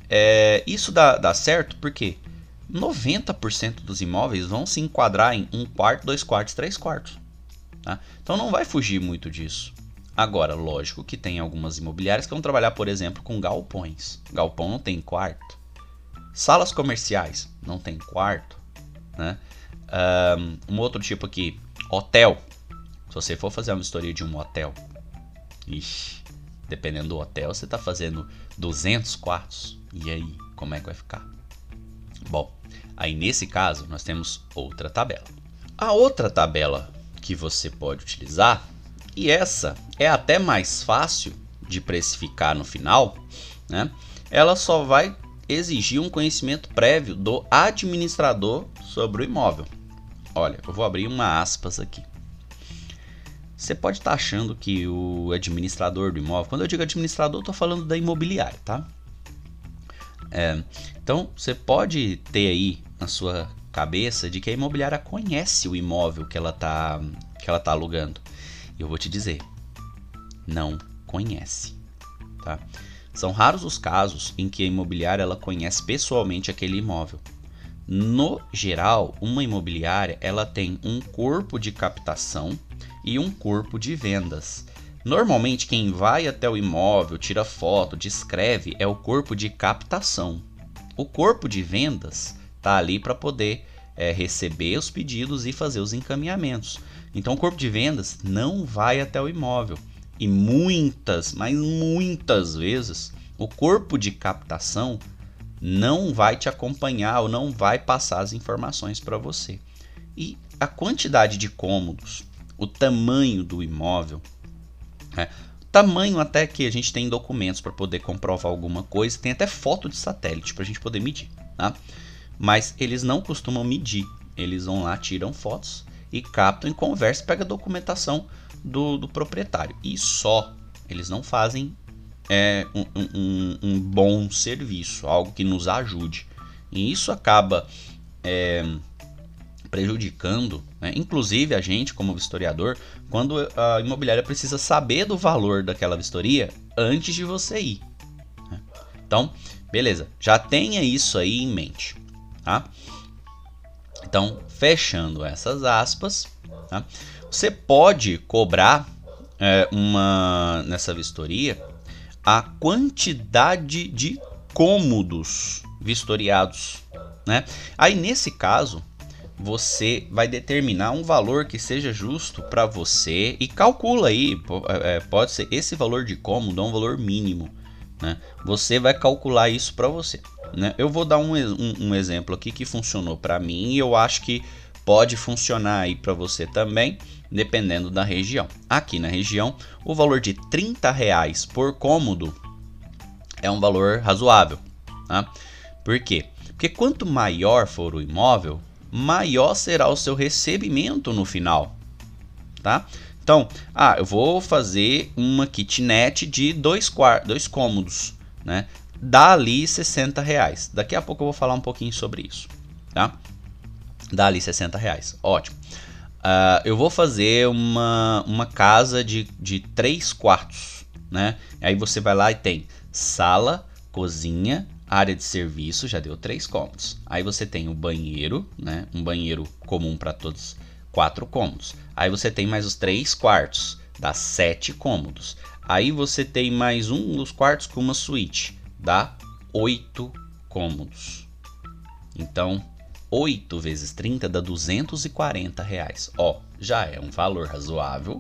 é, isso dá, dá certo porque 90% dos imóveis vão se enquadrar em um quarto, dois quartos, três quartos. Tá? Então não vai fugir muito disso. Agora, lógico que tem algumas imobiliárias que vão trabalhar, por exemplo, com galpões. Galpão não tem quarto. Salas comerciais não tem quarto. Né? Um, um outro tipo aqui, hotel. Se você for fazer uma história de um hotel, ixi, dependendo do hotel, você está fazendo 200 quartos. E aí, como é que vai ficar? Bom, aí nesse caso nós temos outra tabela. A outra tabela que você pode utilizar e essa é até mais fácil de precificar no final, né? Ela só vai exigir um conhecimento prévio do administrador sobre o imóvel. Olha, eu vou abrir uma aspas aqui. Você pode estar tá achando que o administrador do imóvel, quando eu digo administrador, estou falando da imobiliária, tá? É, então, você pode ter aí na sua cabeça de que a imobiliária conhece o imóvel que ela está que ela tá alugando. Eu vou te dizer, não conhece, tá? São raros os casos em que a imobiliária ela conhece pessoalmente aquele imóvel. No geral, uma imobiliária ela tem um corpo de captação e um corpo de vendas. Normalmente quem vai até o imóvel, tira foto, descreve é o corpo de captação. O corpo de vendas está ali para poder é, receber os pedidos e fazer os encaminhamentos. Então o corpo de vendas não vai até o imóvel. E muitas, mas muitas vezes, o corpo de captação não vai te acompanhar ou não vai passar as informações para você. E a quantidade de cômodos, o tamanho do imóvel, né? tamanho até que a gente tem documentos para poder comprovar alguma coisa, tem até foto de satélite para a gente poder medir, tá? Mas eles não costumam medir, eles vão lá, tiram fotos e captam em conversa, pega a documentação do, do proprietário. E só eles não fazem é, um, um, um, bom serviço, algo que nos ajude. E isso acaba é, prejudicando, né? inclusive a gente, como vistoriador, quando a imobiliária precisa saber do valor daquela vistoria antes de você ir. Né? Então, beleza, já tenha isso aí em mente. Tá? Então, fechando essas aspas, tá? você pode cobrar é, uma nessa vistoria a quantidade de cômodos vistoriados, né? Aí nesse caso você vai determinar um valor que seja justo para você e calcula aí, é, pode ser esse valor de cômodo é um valor mínimo, né? Você vai calcular isso para você. Né? Eu vou dar um, um, um exemplo aqui que funcionou para mim e eu acho que pode funcionar aí para você também, dependendo da região. Aqui na região, o valor de 30 reais por cômodo é um valor razoável. Tá? Por quê? Porque quanto maior for o imóvel, maior será o seu recebimento no final. Tá? Então, ah, eu vou fazer uma kitnet de dois, dois cômodos, né? dá ali 60 reais. Daqui a pouco eu vou falar um pouquinho sobre isso, tá? Dá ali 60 reais, ótimo. Uh, eu vou fazer uma, uma casa de, de 3 quartos, né? Aí você vai lá e tem sala, cozinha, área de serviço, já deu 3 cômodos. Aí você tem o banheiro, né? Um banheiro comum para todos, 4 cômodos. Aí você tem mais os 3 quartos, dá 7 cômodos. Aí você tem mais um dos quartos com uma suíte dá 8 cômodos. Então, 8 vezes 30 dá 240 reais. Ó, já é um valor razoável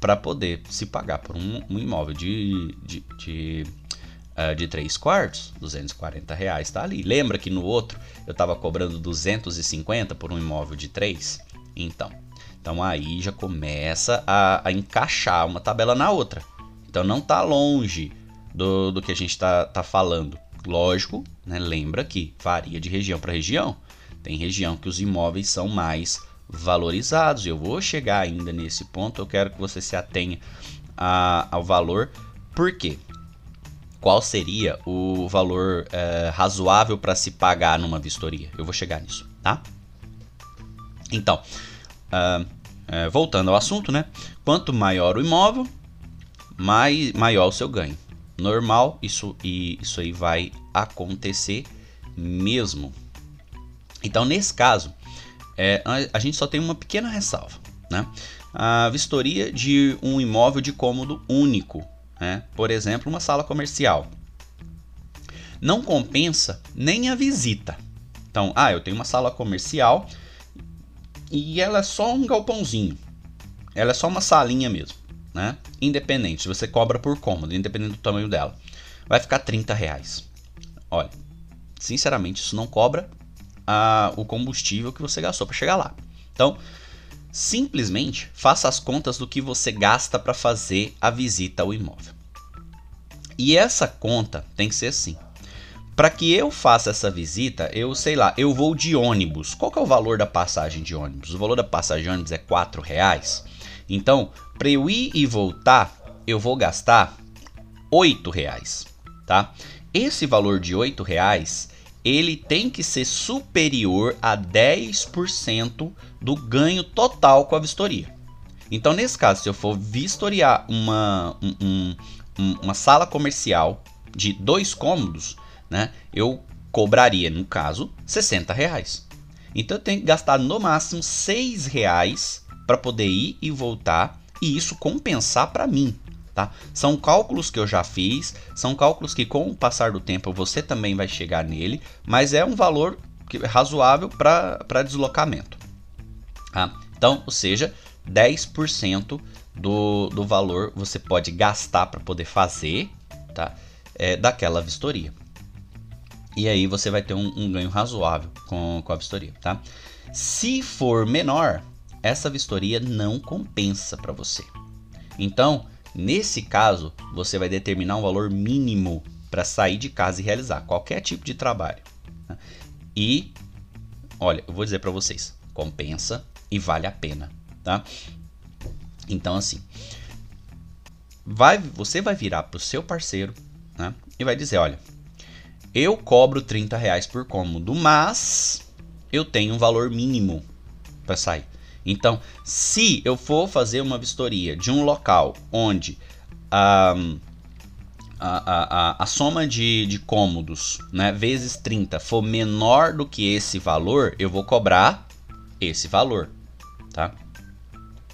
para poder se pagar por um, um imóvel de, de, de, uh, de 3 quartos. 240 reais está ali. Lembra que no outro eu estava cobrando 250 por um imóvel de 3? Então, então aí já começa a, a encaixar uma tabela na outra. Então não está longe do, do que a gente está tá falando. Lógico, né, lembra que varia de região para região. Tem região que os imóveis são mais valorizados. Eu vou chegar ainda nesse ponto. Eu quero que você se atenha a, ao valor. Por quê? Qual seria o valor é, razoável para se pagar numa vistoria? Eu vou chegar nisso, tá? Então, uh, voltando ao assunto, né? Quanto maior o imóvel, mai, maior o seu ganho. Normal, isso, e, isso aí vai acontecer mesmo. Então, nesse caso, é, a, a gente só tem uma pequena ressalva. Né? A vistoria de um imóvel de cômodo único, né? por exemplo, uma sala comercial, não compensa nem a visita. Então, ah, eu tenho uma sala comercial e ela é só um galpãozinho. Ela é só uma salinha mesmo, né? Independente, você cobra por cômodo, independente do tamanho dela. Vai ficar 30 reais. Olha, sinceramente, isso não cobra a, o combustível que você gastou para chegar lá. Então, simplesmente faça as contas do que você gasta para fazer a visita ao imóvel. E essa conta tem que ser assim. Para que eu faça essa visita, eu sei lá, eu vou de ônibus. Qual é o valor da passagem de ônibus? O valor da passagem de ônibus é 4 reais. Então, para eu ir e voltar, eu vou gastar 8 reais, tá? Esse valor de 8 reais, ele tem que ser superior a 10% do ganho total com a vistoria. Então, nesse caso, se eu for vistoriar uma, um, um, uma sala comercial de dois cômodos, né, eu cobraria, no caso, 60 reais. Então eu tenho que gastar no máximo 6 reais para poder ir e voltar e isso compensar para mim. Tá? São cálculos que eu já fiz, são cálculos que com o passar do tempo você também vai chegar nele, mas é um valor razoável para deslocamento. Tá? Então, ou seja, 10% do, do valor você pode gastar para poder fazer tá? É, daquela vistoria. E aí você vai ter um, um ganho razoável com, com a vistoria, tá? Se for menor, essa vistoria não compensa para você. Então, nesse caso, você vai determinar um valor mínimo para sair de casa e realizar qualquer tipo de trabalho. Né? E, olha, eu vou dizer para vocês, compensa e vale a pena, tá? Então, assim, vai, você vai virar para o seu parceiro né, e vai dizer, olha, eu cobro 30 reais por cômodo, mas eu tenho um valor mínimo para sair. Então, se eu for fazer uma vistoria de um local onde a, a, a, a soma de, de cômodos né, vezes 30 for menor do que esse valor, eu vou cobrar esse valor. Tá?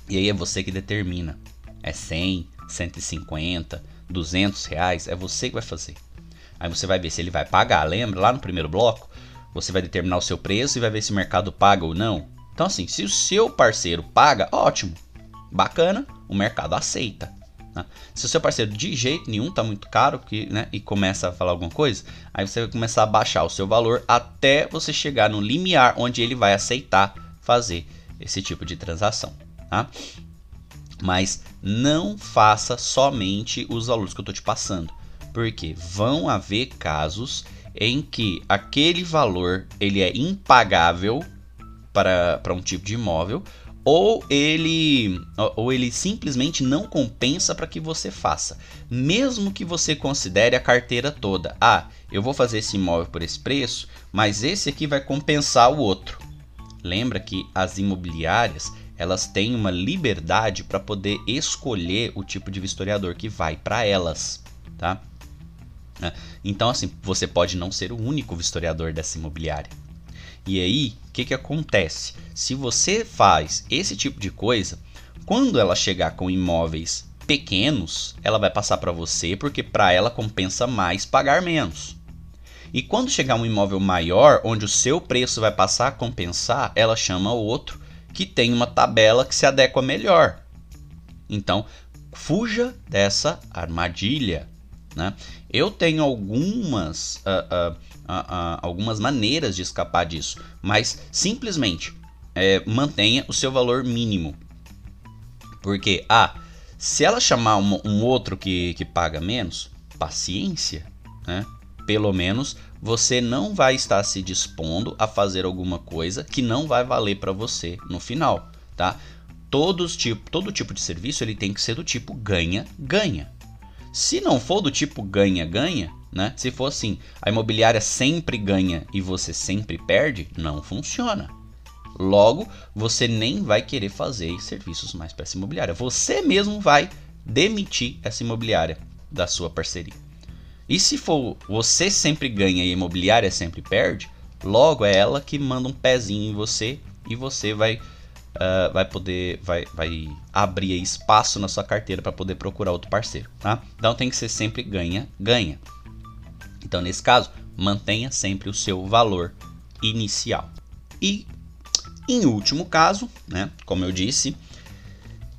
E aí é você que determina. É 100, 150, 200 reais, é você que vai fazer. Aí você vai ver se ele vai pagar. Lembra lá no primeiro bloco? Você vai determinar o seu preço e vai ver se o mercado paga ou não. Então, assim, se o seu parceiro paga, ótimo, bacana, o mercado aceita. Né? Se o seu parceiro de jeito nenhum tá muito caro que, né, e começa a falar alguma coisa, aí você vai começar a baixar o seu valor até você chegar no limiar onde ele vai aceitar fazer esse tipo de transação. Tá? Mas não faça somente os valores que eu estou te passando porque vão haver casos em que aquele valor ele é impagável para, um tipo de imóvel ou ele ou ele simplesmente não compensa para que você faça, mesmo que você considere a carteira toda. Ah, eu vou fazer esse imóvel por esse preço, mas esse aqui vai compensar o outro. Lembra que as imobiliárias elas têm uma liberdade para poder escolher o tipo de vistoriador que vai para elas, tá? Né? Então, assim, você pode não ser o único vistoriador dessa imobiliária. E aí, o que, que acontece? Se você faz esse tipo de coisa, quando ela chegar com imóveis pequenos, ela vai passar para você porque para ela compensa mais pagar menos. E quando chegar um imóvel maior, onde o seu preço vai passar a compensar, ela chama outro que tem uma tabela que se adequa melhor. Então, fuja dessa armadilha. Né? Eu tenho algumas, uh, uh, uh, algumas maneiras de escapar disso, mas simplesmente é, mantenha o seu valor mínimo. Porque, ah, se ela chamar um, um outro que, que paga menos, paciência, né? Pelo menos você não vai estar se dispondo a fazer alguma coisa que não vai valer para você no final, tá? Todos tipo, todo tipo de serviço ele tem que ser do tipo ganha-ganha. Se não for do tipo ganha-ganha, né? Se for assim, a imobiliária sempre ganha e você sempre perde, não funciona. Logo, você nem vai querer fazer serviços mais para essa imobiliária. Você mesmo vai demitir essa imobiliária da sua parceria. E se for você sempre ganha e a imobiliária sempre perde, logo é ela que manda um pezinho em você e você vai uh, vai poder vai, vai abrir espaço na sua carteira para poder procurar outro parceiro, tá? Então tem que ser sempre ganha ganha. Então nesse caso mantenha sempre o seu valor inicial. E em último caso, né, como eu disse,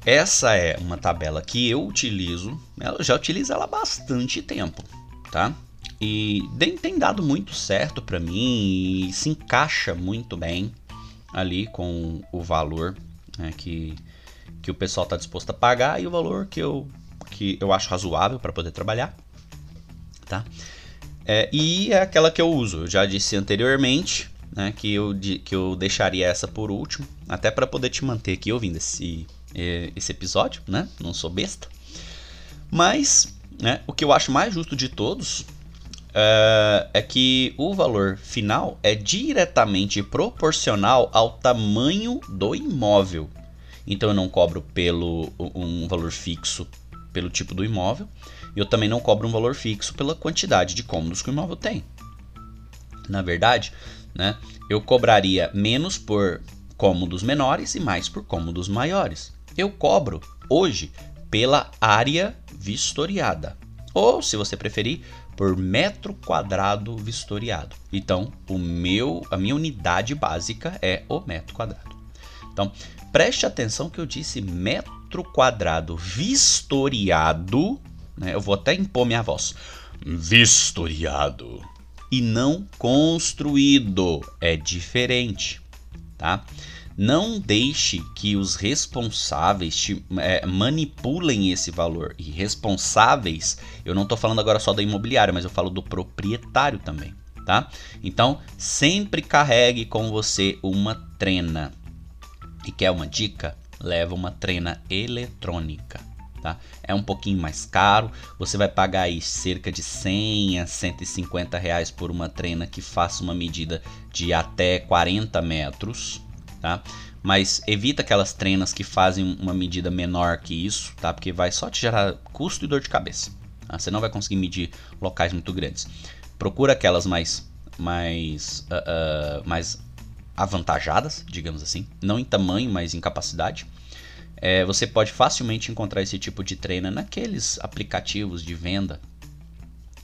essa é uma tabela que eu utilizo, eu já utilizo ela há bastante tempo, tá? E tem dado muito certo para mim e se encaixa muito bem ali com o valor né, que, que o pessoal está disposto a pagar e o valor que eu, que eu acho razoável para poder trabalhar, tá? É, e é aquela que eu uso, eu já disse anteriormente, né, que, eu, que eu deixaria essa por último, até para poder te manter aqui ouvindo esse, esse episódio, né? Não sou besta. Mas né, o que eu acho mais justo de todos uh, é que o valor final é diretamente proporcional ao tamanho do imóvel. Então eu não cobro pelo um valor fixo pelo tipo do imóvel. E eu também não cobro um valor fixo pela quantidade de cômodos que o imóvel tem. Na verdade, né, eu cobraria menos por cômodos menores e mais por cômodos maiores. Eu cobro hoje pela área vistoriada, ou se você preferir, por metro quadrado vistoriado. Então, o meu, a minha unidade básica é o metro quadrado. Então, preste atenção que eu disse metro quadrado vistoriado, né? Eu vou até impor minha voz. Vistoriado e não construído. É diferente, tá? Não deixe que os responsáveis te, é, manipulem esse valor. E responsáveis, eu não estou falando agora só da imobiliária, mas eu falo do proprietário também, tá? Então, sempre carregue com você uma trena. E quer uma dica? Leva uma trena eletrônica tá? É um pouquinho mais caro, você vai pagar aí cerca de 100 a 150 reais por uma trena que faça uma medida de até 40 metros, tá? Mas evita aquelas trenas que fazem uma medida menor que isso, tá? Porque vai só te gerar custo e dor de cabeça. Tá? Você não vai conseguir medir locais muito grandes. Procura aquelas mais, mais, uh, uh, mais avantajadas, digamos assim, não em tamanho, mas em capacidade. É, você pode facilmente encontrar esse tipo de treino naqueles aplicativos de venda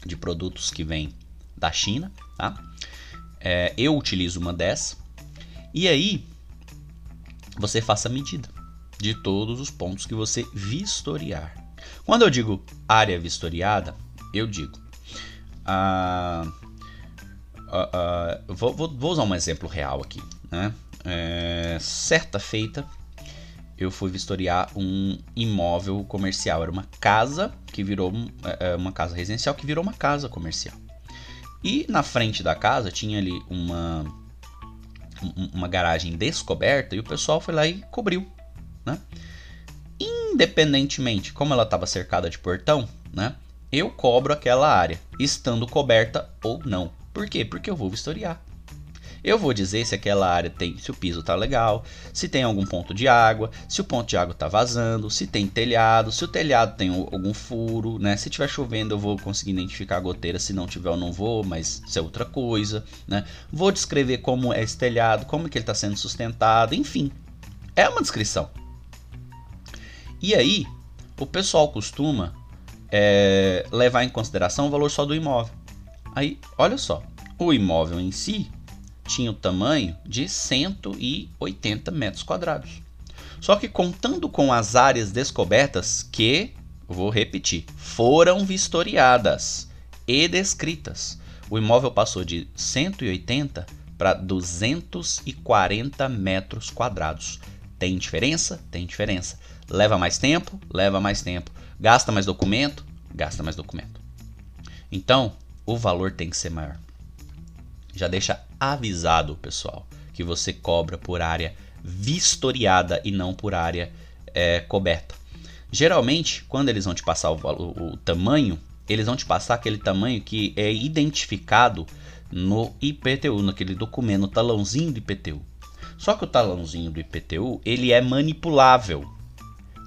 de produtos que vêm da China. Tá? É, eu utilizo uma dessa. E aí você faça a medida de todos os pontos que você vistoriar. Quando eu digo área vistoriada, eu digo. Ah, ah, ah, vou, vou, usar um exemplo real aqui. Né? É, certa feita, eu fui vistoriar um imóvel comercial. Era uma casa que virou é, é, uma casa residencial que virou uma casa comercial. E na frente da casa tinha ali uma uma garagem descoberta e o pessoal foi lá e cobriu, né? Independentemente como ela estava cercada de portão, né? Eu cobro aquela área, estando coberta ou não. Por quê? Porque eu vou vistoriar. Eu vou dizer se aquela área tem, se o piso tá legal, se tem algum ponto de água, se o ponto de água tá vazando, se tem telhado, se o telhado tem algum furo, né? Se tiver chovendo eu vou conseguir identificar a goteira, se não tiver eu não vou, mas isso é outra coisa, né? Vou descrever como é esse telhado, como que ele está sendo sustentado, enfim. É uma descrição. E aí, o pessoal costuma é, levar em consideração o valor só do imóvel. Aí, olha só, o imóvel em si tinha o tamanho de 180 metros quadrados. Só que contando com as áreas descobertas que, vou repetir, foram vistoriadas e descritas, o imóvel passou de 180 para 240 metros quadrados. Tem diferença? Tem diferença. Leva mais tempo? Leva mais tempo. Gasta mais documento? Gasta mais documento. Então, o valor tem que ser maior já deixa avisado, pessoal, que você cobra por área vistoriada e não por área é, coberta. Geralmente, quando eles vão te passar o, o, o tamanho, eles vão te passar aquele tamanho que é identificado no IPTU, naquele documento, no talãozinho do IPTU. Só que o talãozinho do IPTU, ele é manipulável.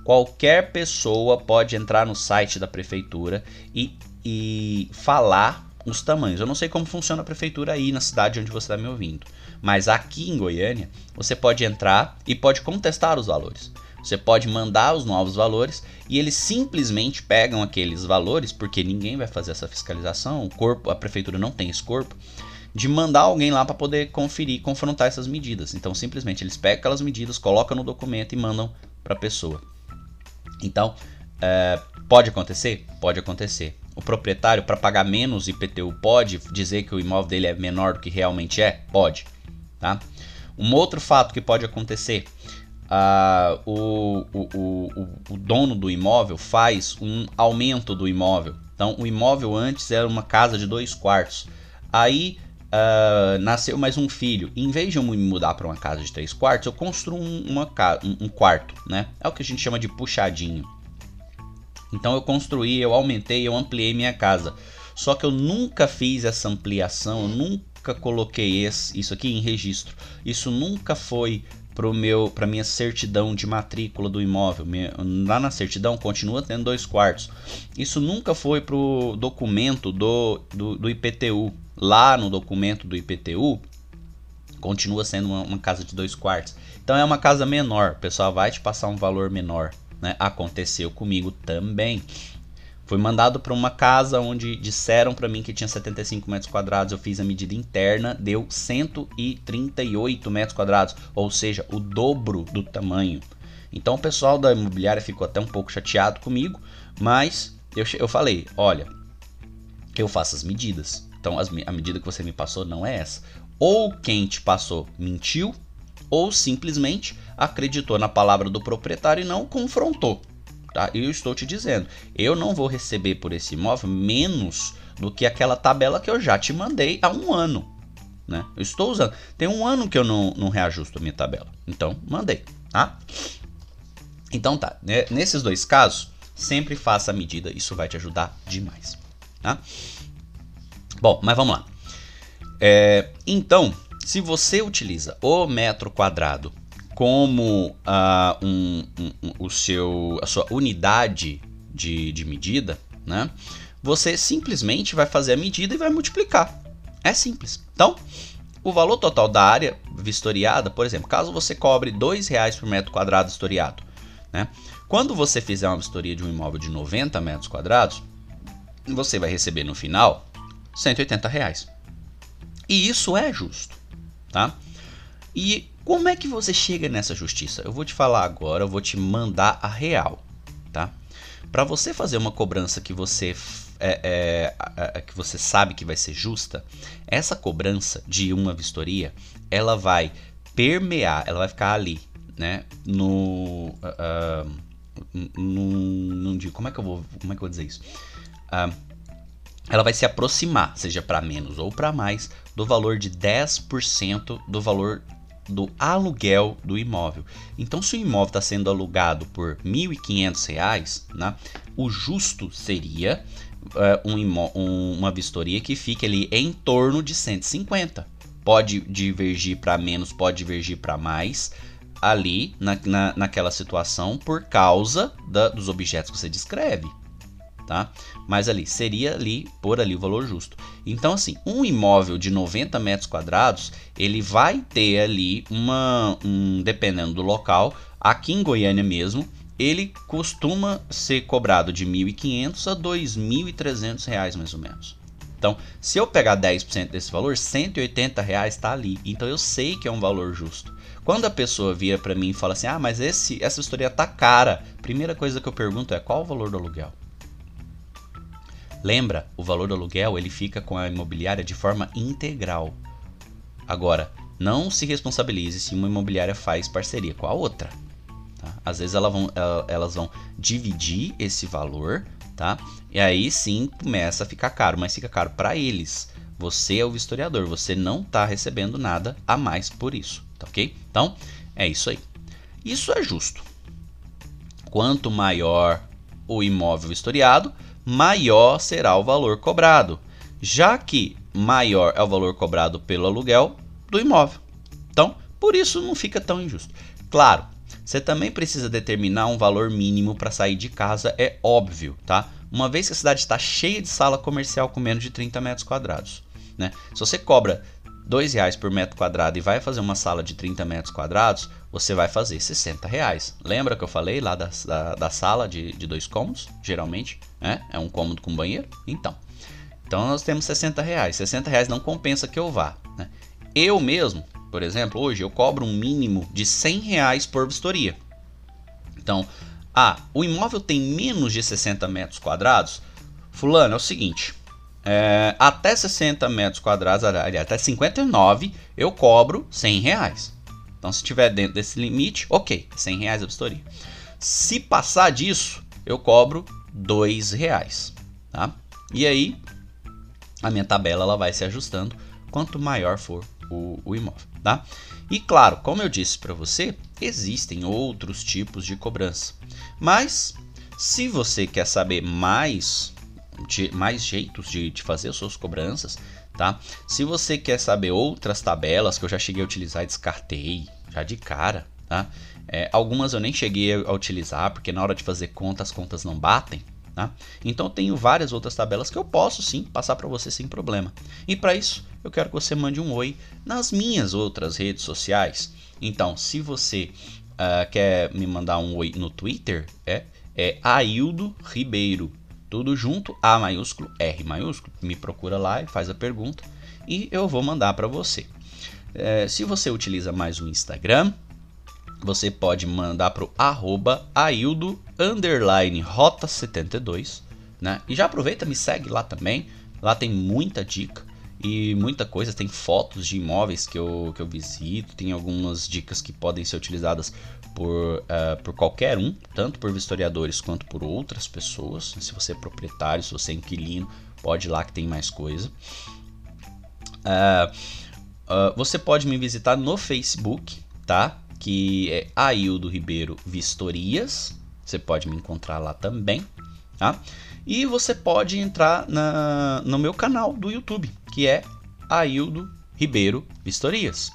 Qualquer pessoa pode entrar no site da prefeitura e, e falar os tamanhos. Eu não sei como funciona a prefeitura aí na cidade onde você está me ouvindo, mas aqui em Goiânia você pode entrar e pode contestar os valores. Você pode mandar os novos valores e eles simplesmente pegam aqueles valores, porque ninguém vai fazer essa fiscalização, o corpo, a prefeitura não tem esse corpo, de mandar alguém lá para poder conferir, confrontar essas medidas. Então simplesmente eles pegam aquelas medidas, colocam no documento e mandam para a pessoa. Então é, pode acontecer? Pode acontecer. O proprietário, para pagar menos IPTU, pode dizer que o imóvel dele é menor do que realmente é? Pode. Tá? Um outro fato que pode acontecer ah, o, o, o, o, dono do imóvel faz um aumento do imóvel. Então, o imóvel antes era uma casa de dois quartos. Aí ah, nasceu mais um filho. Em vez de eu me mudar para uma casa de três quartos, eu construo um, uma, um, um quarto. Né? É o que a gente chama de puxadinho. Então, eu construí, eu aumentei, eu ampliei minha casa. Só que eu nunca fiz essa ampliação, eu nunca coloquei esse, isso aqui em registro. Isso nunca foi pro meu para minha certidão de matrícula do imóvel. Lá na certidão continua tendo dois quartos. Isso nunca foi pro documento do, do, do IPTU. Lá no documento do IPTU continua sendo uma, uma, casa de dois quartos. Então é uma casa menor. O pessoal vai te passar um valor menor. Né? Aconteceu comigo também. Fui mandado para uma casa onde disseram para mim que tinha 75 metros quadrados. Eu fiz a medida interna, deu 138 metros quadrados, ou seja, o dobro do tamanho. Então o pessoal da imobiliária ficou até um pouco chateado comigo, mas eu, eu falei: olha, eu faço as medidas. Então as, a medida que você me passou não é essa. Ou quem te passou mentiu, ou simplesmente acreditou na palavra do proprietário e não confrontou. Tá? Eu estou te dizendo, eu não vou receber por esse imóvel menos do que aquela tabela que eu já te mandei há um ano. Né? Eu estou usando. Tem um ano que eu não, não reajusto a minha tabela. Então, mandei. Tá? Então tá. Né? Nesses dois casos, sempre faça a medida. Isso vai te ajudar demais. Tá? Bom, mas vamos lá. É, então, se você utiliza o metro quadrado como uh, um, um, o seu, a sua unidade de, de medida, né? Você simplesmente vai fazer a medida e vai multiplicar. É simples. Então, o valor total da área vistoriada, por exemplo, caso você cobre R$ reais por metro quadrado vistoriado, né? Quando você fizer uma vistoria de um imóvel de 90 metros quadrados, você vai receber no final 180 reais. E isso é justo, tá? E como é que você chega nessa justiça? Eu vou te falar agora, eu vou te mandar a real, tá? Para você fazer uma cobrança que você é, é, é, que você sabe que vai ser justa, essa cobrança de uma vistoria, ela vai permear, ela vai ficar ali, né? No, uh, no, no como é que eu vou, como é que eu vou dizer isso? Uh, ela vai se aproximar, seja para menos ou para mais, do valor de 10% do valor do aluguel do imóvel. Então, se o imóvel está sendo alugado por R$ 1.500, né, o justo seria uh, um um, uma vistoria que fique ali em torno de 150. Pode divergir para menos, pode divergir para mais ali na, na, naquela situação por causa da, dos objetos que você descreve tá? Mas ali seria ali por ali o valor justo. Então assim, um imóvel de 90 metros quadrados, ele vai ter ali uma, um, dependendo do local, aqui em Goiânia mesmo, ele costuma ser cobrado de 1.500 a 2.300 reais mais ou menos. Então, se eu pegar 10% desse valor, 180 reais está ali. Então eu sei que é um valor justo. Quando a pessoa vira para mim e fala assim, ah, mas esse, essa história tá cara, primeira coisa que eu pergunto é qual o valor do aluguel? Lembra, o valor do aluguel ele fica com a imobiliária de forma integral. Agora, não se responsabilize se uma imobiliária faz parceria com a outra. Tá? Às vezes elas vão, elas vão dividir esse valor, tá? E aí sim começa a ficar caro, mas fica caro para eles. Você é o historiador, você não está recebendo nada a mais por isso, tá ok? Então é isso aí. Isso é justo. Quanto maior o imóvel historiado, maior será o valor cobrado, já que maior é o valor cobrado pelo aluguel do imóvel. Então, Por isso não fica tão injusto. Claro, você também precisa determinar um valor mínimo para sair de casa, é óbvio, tá? Uma vez que a cidade está cheia de sala comercial com menos de 30 metros quadrados. Né? Se você cobra R$ reais por metro quadrado e vai fazer uma sala de 30 metros quadrados, você vai fazer 60 reais. Lembra que eu falei lá da, da, da sala de, de dois cômodos? Geralmente né? é um cômodo com banheiro? Então, então nós temos 60 reais. 60 reais não compensa que eu vá. Né? Eu mesmo, por exemplo, hoje eu cobro um mínimo de 100 reais por vistoria. Então, ah, o imóvel tem menos de 60 metros quadrados? Fulano, é o seguinte, é, até 60 metros quadrados, aliás, até 59, eu cobro 100 reais. Então, se tiver dentro desse limite, ok, 100 reais a vistoria. Se passar disso, eu cobro 2 reais, tá? E aí, a minha tabela ela vai se ajustando quanto maior for o, o imóvel, tá? E claro, como eu disse para você, existem outros tipos de cobrança. Mas, se você quer saber mais de, mais jeitos de, de fazer as suas cobranças, tá? Se você quer saber outras tabelas que eu já cheguei a utilizar descartei, já de cara, tá? É, algumas eu nem cheguei a utilizar, porque na hora de fazer conta as contas não batem, tá? Então eu tenho várias outras tabelas que eu posso sim passar para você sem problema. E para isso, eu quero que você mande um oi nas minhas outras redes sociais. Então, se você uh, quer me mandar um oi no Twitter, é, é Aildo Ribeiro tudo junto, A maiúsculo, R maiúsculo. Me procura lá e faz a pergunta e eu vou mandar para você. É, se você utiliza mais o Instagram, você pode mandar para o arroba aildo underline rota 72, né? E já aproveita, me segue lá também. Lá tem muita dica e muita coisa. Tem fotos de imóveis que eu, que eu visito, tem algumas dicas que podem ser utilizadas por, uh, por qualquer um, tanto por vistoriadores quanto por outras pessoas. Se você é proprietário, se você é inquilino, pode ir lá que tem mais coisa. Uh, uh, você pode me visitar no Facebook, tá? Que é Aildo Ribeiro Vistorias. Você pode me encontrar lá também, tá? E você pode entrar na, no meu canal do YouTube, que é Aildo Ribeiro Vistorias.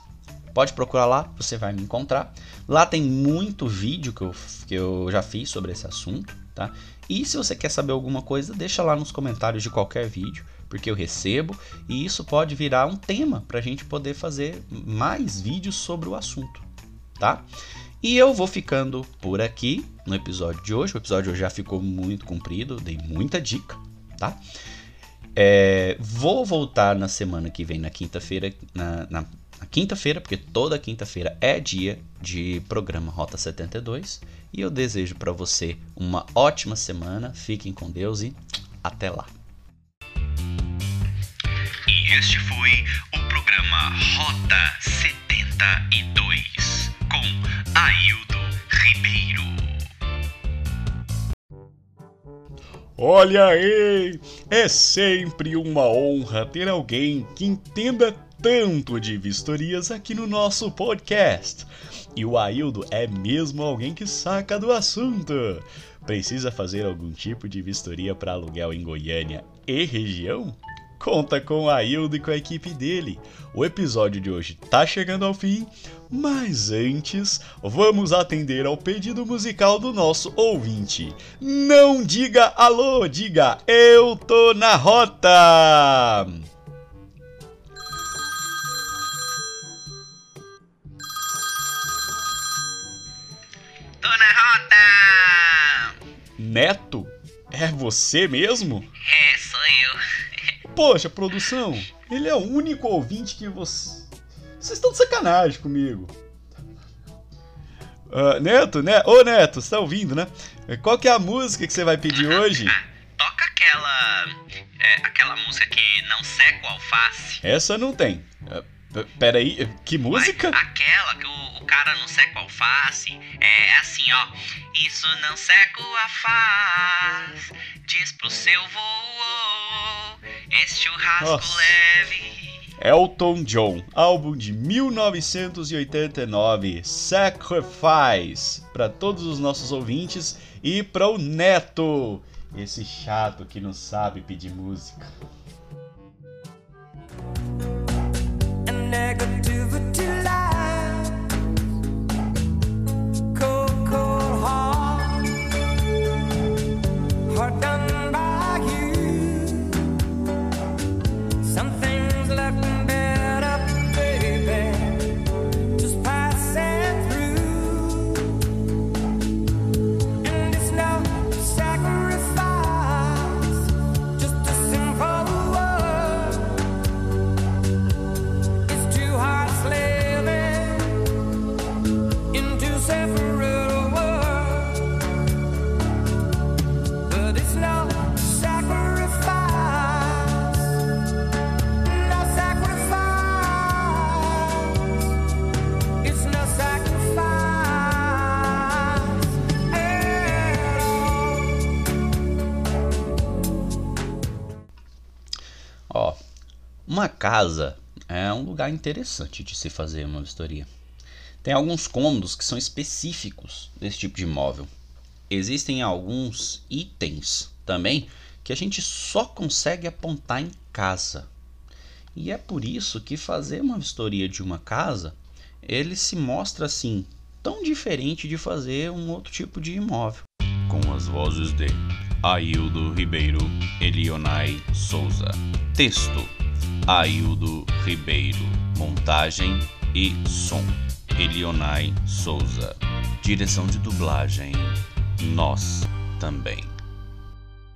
Pode procurar lá, você vai me encontrar. Lá tem muito vídeo que eu, que eu já fiz sobre esse assunto, tá? E se você quer saber alguma coisa, deixa lá nos comentários de qualquer vídeo, porque eu recebo e isso pode virar um tema para a gente poder fazer mais vídeos sobre o assunto, tá? E eu vou ficando por aqui no episódio de hoje. O episódio hoje já ficou muito comprido, dei muita dica, tá? É, vou voltar na semana que vem, na quinta-feira, na, na na quinta-feira, porque toda quinta-feira é dia de programa Rota 72. E eu desejo para você uma ótima semana. Fiquem com Deus e até lá. E este foi o programa Rota 72 com Aildo Ribeiro. Olha aí! É sempre uma honra ter alguém que entenda tanto de vistorias aqui no nosso podcast. E o Aildo é mesmo alguém que saca do assunto. Precisa fazer algum tipo de vistoria para aluguel em Goiânia e região? Conta com o Aildo e com a equipe dele. O episódio de hoje tá chegando ao fim, mas antes, vamos atender ao pedido musical do nosso ouvinte. Não diga alô, diga eu tô na rota! Na rota! Neto? É você mesmo? É, sou eu. Poxa, produção, ele é o único ouvinte que você. Vocês estão de sacanagem comigo. Uh, Neto, né? Ô Neto, você tá ouvindo, né? Qual que é a música que você vai pedir hoje? Toca aquela. É, aquela música que não seca o alface. Essa não tem. Uh, peraí, que música? Ué, aquela que o, o cara não seca o alface. É assim, ó. Isso não seca o alface. Diz pro seu voo. Esse churrasco Nossa. leve. Elton John, álbum de 1989, Sacrifice, para todos os nossos ouvintes e para o Neto, esse chato que não sabe pedir música. negative Uma casa é um lugar interessante de se fazer uma vistoria. Tem alguns cômodos que são específicos desse tipo de imóvel. Existem alguns itens também que a gente só consegue apontar em casa. E é por isso que fazer uma vistoria de uma casa, ele se mostra assim tão diferente de fazer um outro tipo de imóvel. Com as vozes de Aildo Ribeiro, Elionai Souza. Texto: Aildo Ribeiro. Montagem e som: Elionai Souza. Direção de dublagem: Nós também.